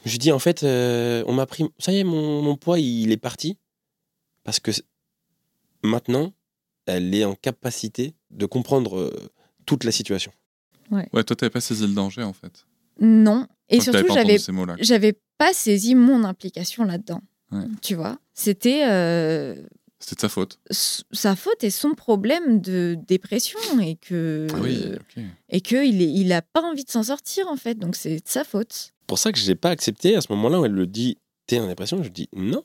je lui dis, en fait, euh, on m'a pris, ça y est, mon, mon poids, il est parti. Parce que maintenant, elle est en capacité de comprendre euh, toute la situation. Ouais, toi, t'avais pas saisi le danger, en fait. Non. Et surtout, j'avais j'avais pas saisi mon implication là-dedans. Ouais. Tu vois C'était euh, C'était de sa faute. sa faute et son problème de dépression et que Ah oui, ok. et que il est, il a pas envie de s'en sortir en fait. Donc c'est de sa faute. pour ça que je n'ai pas accepté à ce moment-là où elle le dit t'es en dépression je dis non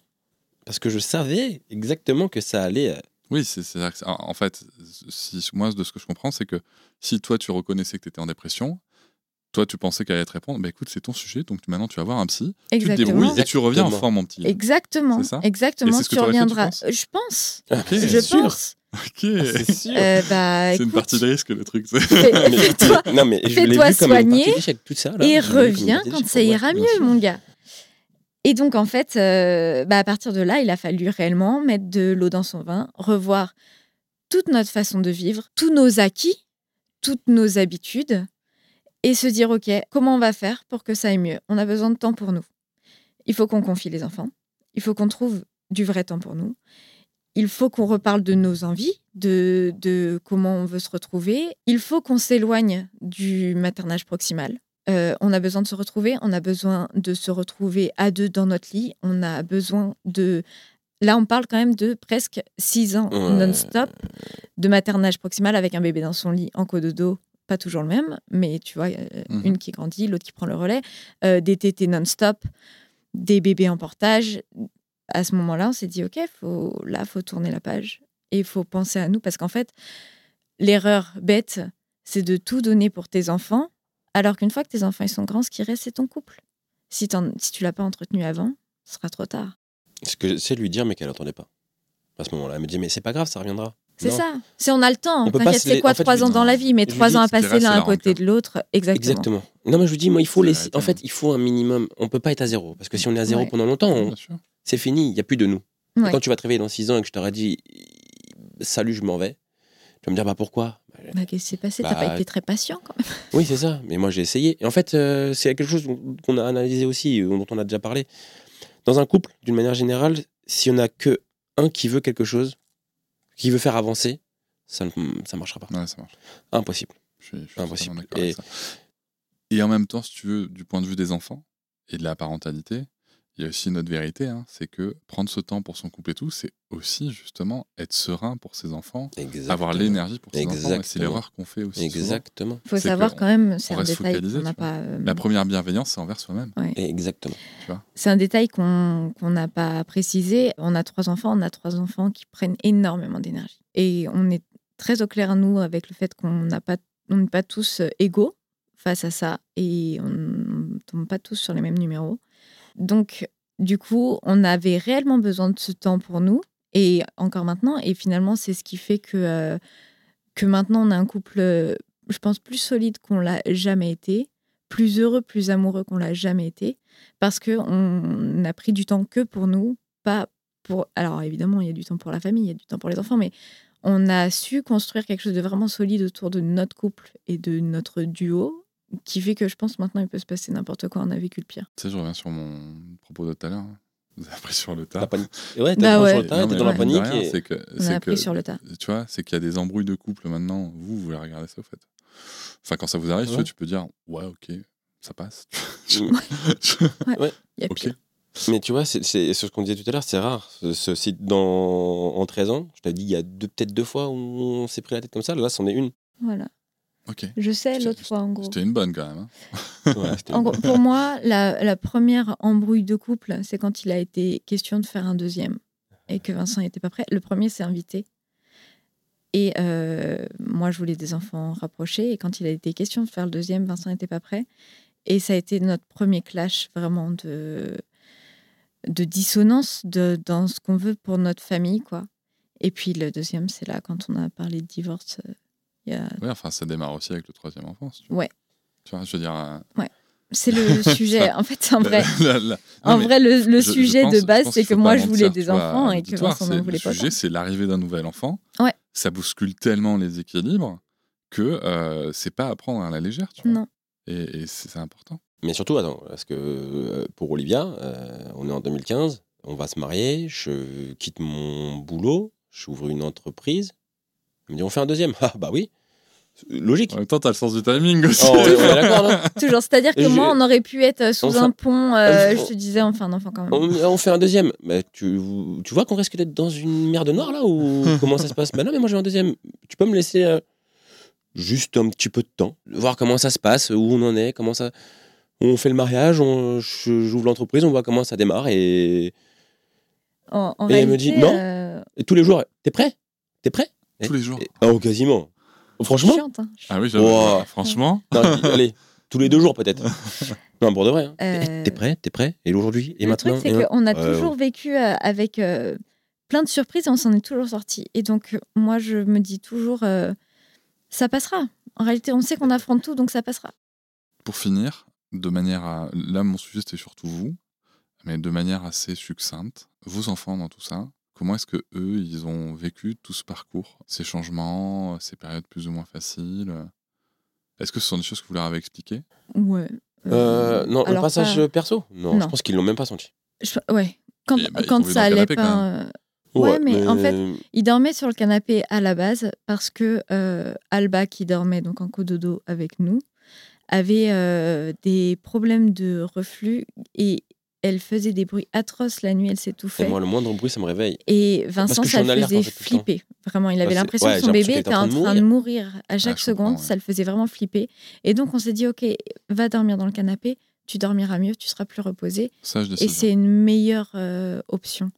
parce que je savais exactement que ça allait euh, Oui, c'est c'est- en fait, si, moi, de ce que je comprends, c'est que si toi, tu reconnaissais que tu étais en dépression, toi, tu pensais qu'elle allait te répondre, bah écoute, c'est ton sujet, donc maintenant, tu vas voir un psy, tu te Exactement. débrouilles et tu reviens en Exactement. forme, mon petit. Exactement. C'est ça? Exactement. Et c'est ce que tu t'aurais fait, tu reviendras. je pense. Ok, je c'est sûr. pense. Ok. c'est sûr Euh, bah, c'est une partie de risque, le truc. <laughs> fais- fais-toi- je soigner ça et je reviens quand ça ira mieux, mon gars. Et donc, en fait, euh, bah, à partir de là, il a fallu réellement mettre de l'eau dans son vin, revoir toute notre façon de vivre, tous nos acquis, toutes nos habitudes, et se dire, OK, comment on va faire pour que ça aille mieux? On a besoin de temps pour nous. Il faut qu'on confie les enfants. Il faut qu'on trouve du vrai temps pour nous. Il faut qu'on reparle de nos envies, de, de comment on veut se retrouver. Il faut qu'on s'éloigne du maternage proximal. Euh, on a besoin de se retrouver, on a besoin de se retrouver à deux dans notre lit, on a besoin de... Là, on parle quand même de presque six ans Ouais. non-stop de maternage proximal avec un bébé dans son lit en cododo, pas toujours le même, mais tu vois, euh, Mhm. une qui grandit, l'autre qui prend le relais, euh, des tétés non-stop, des bébés en portage. À ce moment-là, on s'est dit, OK, faut, là, faut tourner la page et il faut penser à nous parce qu'en fait, l'erreur bête, c'est de tout donner pour tes enfants, alors qu'une fois que tes enfants ils sont grands, ce qui reste, c'est ton couple. Si, si tu l'as pas entretenu avant, ce sera trop tard. ce que j'essaie de lui dire mais qu'elle n'entendait pas à ce moment-là elle me dit mais c'est pas grave ça reviendra C'est ça. Si on a le temps. On peut pas T'inquiète, c'est quoi en fait, trois ans dans la vie, mais trois ans à passer l'un c'est à côté de l'autre. Exactement. exactement non mais je lui dis moi il faut C'est laisser la en fait il faut un minimum on peut pas être à zéro parce que si on est à zéro Ouais. pendant longtemps on- c'est fini il y a plus de nous Ouais. quand tu vas te réveiller dans 6 ans et que je t'aurais dit salut je m'en vais Tu vas me dire, bah pourquoi? Bah, qu'est-ce qui s'est passé? T'as Bah, pas été très patient quand même. Oui, c'est ça. Mais moi, j'ai essayé. Et en fait, euh, c'est quelque chose qu'on a analysé aussi, euh, dont on a déjà parlé. Dans un couple, d'une manière générale, si on a que un qui veut quelque chose, qui veut faire avancer, ça ne ça marchera pas. Ouais, ça marche. Impossible. Je suis, je suis Impossible. d'accord avec Et- ça. Et en même temps, si tu veux, du point de vue des enfants et de la parentalité, il y a aussi une autre vérité, hein, c'est que prendre ce temps pour son couple et tout, c'est aussi justement être serein pour ses enfants, Exactement. avoir l'énergie pour ses enfants. C'est l'erreur qu'on fait aussi. souvent. Exactement. faut C'est savoir quand même, c'est un détail qu'on n'a pas. euh, La première bienveillance, c'est envers soi-même. Exactement. C'est un détail qu'on n'a pas précisé. On a trois enfants, on a trois enfants qui prennent énormément d'énergie. Et on est très au clair, nous, avec le fait qu'on n'a pas, on n'est pas tous euh, égaux face à ça et on ne tombe pas tous sur les mêmes numéros. Donc, du coup, on avait réellement besoin de ce temps pour nous et encore maintenant. Et finalement, c'est ce qui fait que, euh, que maintenant, on a un couple, euh, je pense, plus solide qu'on l'a jamais été, plus heureux, plus amoureux qu'on l'a jamais été parce que on a pris du temps que pour nous, pas pour. Alors évidemment, il y a du temps pour la famille, il y a du temps pour les enfants, mais on a su construire quelque chose de vraiment solide autour de notre couple et de notre duo, qui fait que je pense maintenant il peut se passer n'importe quoi. On a vécu le pire. Tu sais, je reviens sur mon propos de tout à l'heure. hein. Vous avez appris sur le La tas. panique. Et ouais, Bah ouais. sur le tas, t'es dans la panique. rien, et- c'est que, On a appris que- sur le tas. tu vois, c'est qu'il y a des embrouilles de couple maintenant. Vous, vous voulez regarder ça, au fait. Enfin, quand ça vous arrive, tu Ouais. vois, tu peux dire, ouais, ok, ça passe. <laughs> Il y a ok. pire. Mais tu vois, c'est ce qu'on disait tout à l'heure, c'est rare. Ce, ce site dans, en 13 ans, je t'avais dit, il y a peut-être deux fois où on s'est pris la tête comme ça. Là, c'en est une. Voilà. Je sais l'autre fois en gros. C'était une bonne quand même. hein. Ouais, c'était <laughs> En une- gros, pour moi, la, la première embrouille de couple, c'est quand il a été question de faire un deuxième et que Vincent n'était pas prêt. Le premier s'est invité. Et euh, moi, je voulais des enfants rapprochés. Et quand il a été question de faire le deuxième, Vincent n'était pas prêt. Et ça a été notre premier clash vraiment de, de dissonance de, dans ce qu'on veut pour notre famille. quoi. Et puis le deuxième, c'est là quand on a parlé de divorce. Il y a... Ouais, enfin, ça démarre aussi avec le troisième enfant. si tu. Ouais. Tu vois, je veux dire. euh, C'est le <laughs> sujet. En fait, en vrai. la- la- En <laughs> vrai, le, le je- je sujet pense- de base, c'est que moi, je voulais mentir, des vois, enfants et que Vincent n'en voulait pas. Le sujet, c'est l'arrivée d'un nouvel enfant. Ouais. Ça bouscule tellement les équilibres que euh, c'est pas à prendre à la légère. Tu vois. Non. Et, et c'est c'est important. Mais surtout, attends, parce que euh, pour Olivia, euh, on est en 2015, on va se marier, je quitte mon boulot, j'ouvre une entreprise. Elle me dit, on fait un deuxième. <laughs> Ah, bah oui. Logique. En même temps, t'as le sens du timing <laughs> aussi. Oh, on Toujours. C'est-à-dire que moi, on aurait pu être sous Enfin- un pont. euh, Enfin- je te disais, enfin, un enfant quand même. on, on fait un deuxième. Mais tu, tu vois qu'on risque d'être dans une merde noire là ou <laughs> comment ça se passe? Bah non, mais moi j'ai un deuxième. Tu peux me laisser euh, juste un petit peu de temps, voir comment ça se passe, où on en est, comment ça. On fait le mariage, on, j'ouvre l'entreprise, on voit comment ça démarre et, En, en Et elle me réalité, dit, non. euh, et tous les jours, t'es prêt? T'es prêt? Tous les jours. Et- Oh, quasiment. Franchement chiante, hein. Ah oui, j'avoue. Wow. Franchement. <laughs> Non, Allez, tous les deux jours peut-être. <laughs> Non, pour de vrai. hein. Euh, T'es prêt T'es prêt? Et aujourd'hui Et le maintenant truc, c'est qu'on a toujours vécu euh, avec euh, plein de surprises et on s'en est toujours sorti. Et donc, moi, je me dis toujours, euh, ça passera. En réalité, on sait qu'on affronte tout, donc ça passera. Pour finir, de manière à. Là, mon sujet, c'était surtout vous, mais de manière assez succincte, vos enfants dans tout ça, comment est-ce que eux, ils ont vécu tout ce parcours, ces changements, ces périodes plus ou moins faciles? Est-ce que ce sont des choses que vous leur avez expliquées? Ouais. Euh, non, le passage pas- perso? Non, Non. je pense qu'ils l'ont même pas senti. Je- ouais. Quand, ils quand ça allait canapé, pas. euh, Ouais, mais en fait, Il dormait sur le canapé à la base parce que euh, Alba, qui dormait donc en cododo avec nous, avait euh, des problèmes de reflux et elle faisait des bruits atroces la nuit, elle Et s'étouffait. moi, le moindre bruit, ça me réveille. Et Vincent, ça le alerte, faisait en fait, flipper. Vraiment, il avait Ouais, c'est- l'impression ouais, que son bébé était en train de mourir à chaque je seconde. ouais. Ça le faisait vraiment flipper. Et donc, on s'est dit, OK, va dormir dans le canapé, tu dormiras mieux, tu seras plus reposé. Sage Et c'est une meilleure euh, option.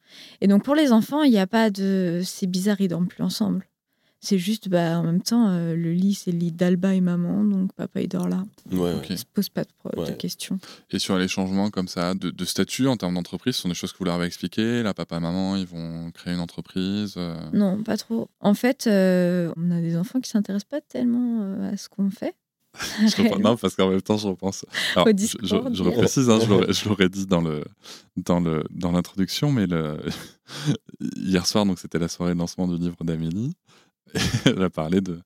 Et donc pour les enfants, il n'y a pas de. C'est bizarre, ils dorment plus ensemble. C'est juste, bah, en même temps, euh, le lit, c'est le lit d'Alba et maman, donc papa, il dort là. Ouais. Ok. Il se pose pas de, questions. Et sur les changements comme ça de, de statut en termes d'entreprise, ce sont des choses que vous leur avez expliquées Là, papa, maman, ils vont créer une entreprise euh, Non, pas trop. En fait, euh, on a des enfants qui s'intéressent pas tellement euh, à ce qu'on fait. <laughs> Je reprends- non, parce qu'en même temps, je repense. Alors, Au je, Discord, je, je reprécise, hein, je l'aurais- je l'aurais dit dans le dans le dans l'introduction, mais le <laughs> hier soir, donc c'était la soirée de lancement du livre d'Amélie, <laughs> elle a parlé de,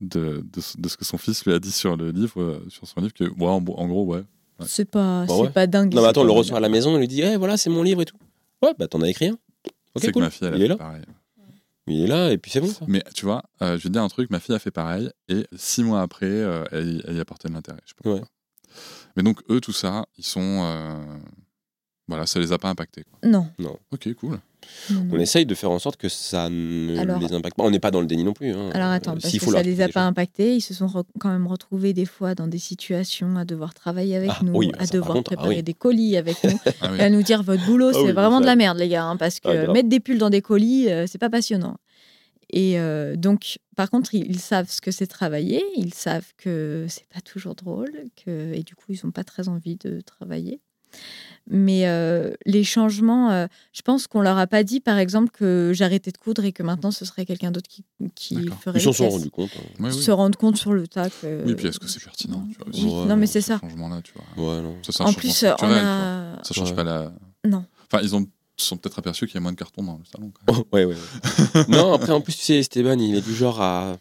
de, de, ce- de ce que son fils lui a dit sur le livre, euh, sur son livre, que, ouais, en, en gros, ouais. Ouais. C'est pas, Bah c'est ouais. pas dingue. Non, mais attends, le reçoit à la maison, on lui dit, eh, voilà, c'est mon livre et tout. Ouais, bah t'en as écrit un. C'est cool. que ma fille, elle a Il est fait là. pareil. Il est là, et puis c'est bon. ça. Mais tu vois, euh, je vais te dire un truc, ma fille a fait pareil, et six mois après, euh, elle, elle y apportait de l'intérêt. Je sais pas. Mais donc, eux, tout ça, ils sont. euh, Voilà, ça les a pas impactés. quoi. Non. Ok, cool. On essaye de faire en sorte que ça ne Alors- les impacte pas. On n'est pas dans le déni non plus. hein. Alors attends, Euh, parce que ça les a pas impactés. Ils se sont quand même retrouvés des fois dans des situations à devoir travailler avec Ah, nous, oui, à devoir contre, ah préparer oui. des colis avec nous, <laughs> Ah oui. et à nous dire votre boulot, c'est vraiment de la merde, les gars, hein, parce que mettre des pulls dans des colis, euh, c'est pas passionnant. Et euh, donc, par contre, ils, ils savent ce que c'est travailler, ils savent que c'est pas toujours drôle, que, et du coup, ils ont pas très envie de travailler. Mais euh, les changements, euh, je pense qu'on leur a pas dit, par exemple, que j'arrêtais de coudre et que maintenant ce serait quelqu'un d'autre qui, qui ferait Ils s'en sont rendus compte. hein. Ouais, oui. Se rendre compte sur le tas que. Oui, puis est-ce que c'est pertinent tu vois, aussi, Oui, Ouais, non, mais ce c'est ça. changement-là, tu vois. Ouais, non. Ça, c'est un En plus, euh, on a. Ça change Ouais. pas la. Non. Enfin, ils ont se sont peut-être aperçus qu'il y a moins de cartons dans le salon. quand même. Oh, <laughs> ouais, ouais. ouais. non, après, en plus, tu sais, Esteban, il est du genre à,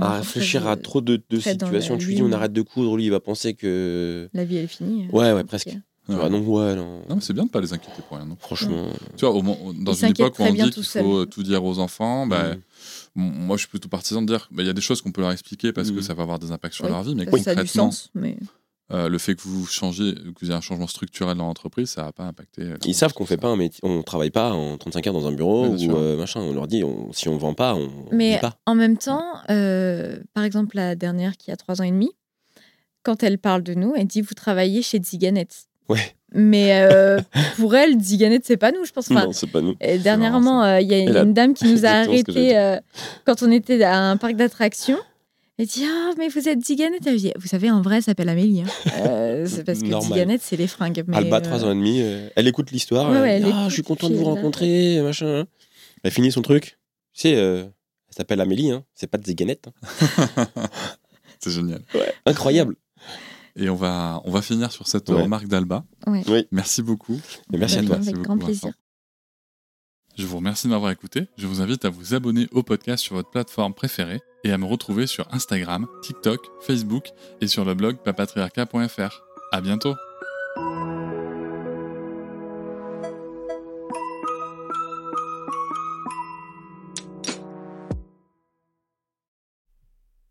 à réfléchir à trop de, situations. la Tu lui dis, on lune. arrête de coudre, lui, il va penser que. La vie, elle est finie. Ouais, ouais, Ok. presque. Tu Ouais. vois, donc, ouais, non. Non, mais c'est bien de pas les inquiéter pour rien. Non. Franchement. Tu vois, au dans une époque où on dit qu'il faut tout dire aux enfants, bah, Mm. moi je suis plutôt partisan de dire bah, il y a des choses qu'on peut leur expliquer parce que Mm. ça va avoir des impacts sur Oui, leur vie, mais Ça, ça a du concrètement, sens, mais euh, le fait que vous changez, que vous ayez un changement structurel dans l'entreprise, ça va pas impacter. euh, Ils savent qu'on fait pas un métier, on travaille pas en 35 heures dans un bureau Ouais, ou euh, machin. On leur dit, on- si on vend pas, on Mais pas. en même temps, euh, par exemple, la dernière qui a trois ans et demi, quand elle parle de nous, elle dit Vous travaillez chez Ziganet. Ouais. Mais euh, <laughs> pour elle, Ziganet, c'est pas nous, je pense. Enfin, non, c'est pas nous. Et dernièrement, euh, il y a une dame qui <laughs> nous a arrêtés euh, quand on était à un parc d'attractions. Elle dit Ah, mais vous êtes dit Vous savez, en vrai, elle s'appelle Amélie. hein. <laughs> Euh, c'est parce que. Ziganet, c'est les fringues. Mais, Alba, euh, 3 ans et demi, euh, elle écoute l'histoire. Ouais, elle ouais, ah, écoute, je suis content de vous rencontrer, machin. Elle finit son truc. Tu sais, euh, elle s'appelle Amélie, hein. c'est pas de Ziganet. hein. C'est génial. Incroyable. Et on va, on va finir sur cette Ouais. remarque d'Alba. Ouais. Oui. Merci beaucoup. Mais merci à Avec toi. Merci grand beaucoup, plaisir. Vincent. Je vous remercie de m'avoir écouté. Je vous invite à vous abonner au podcast sur votre plateforme préférée et à me retrouver sur Instagram, TikTok, Facebook et sur le blog papatriarca.fr. À bientôt.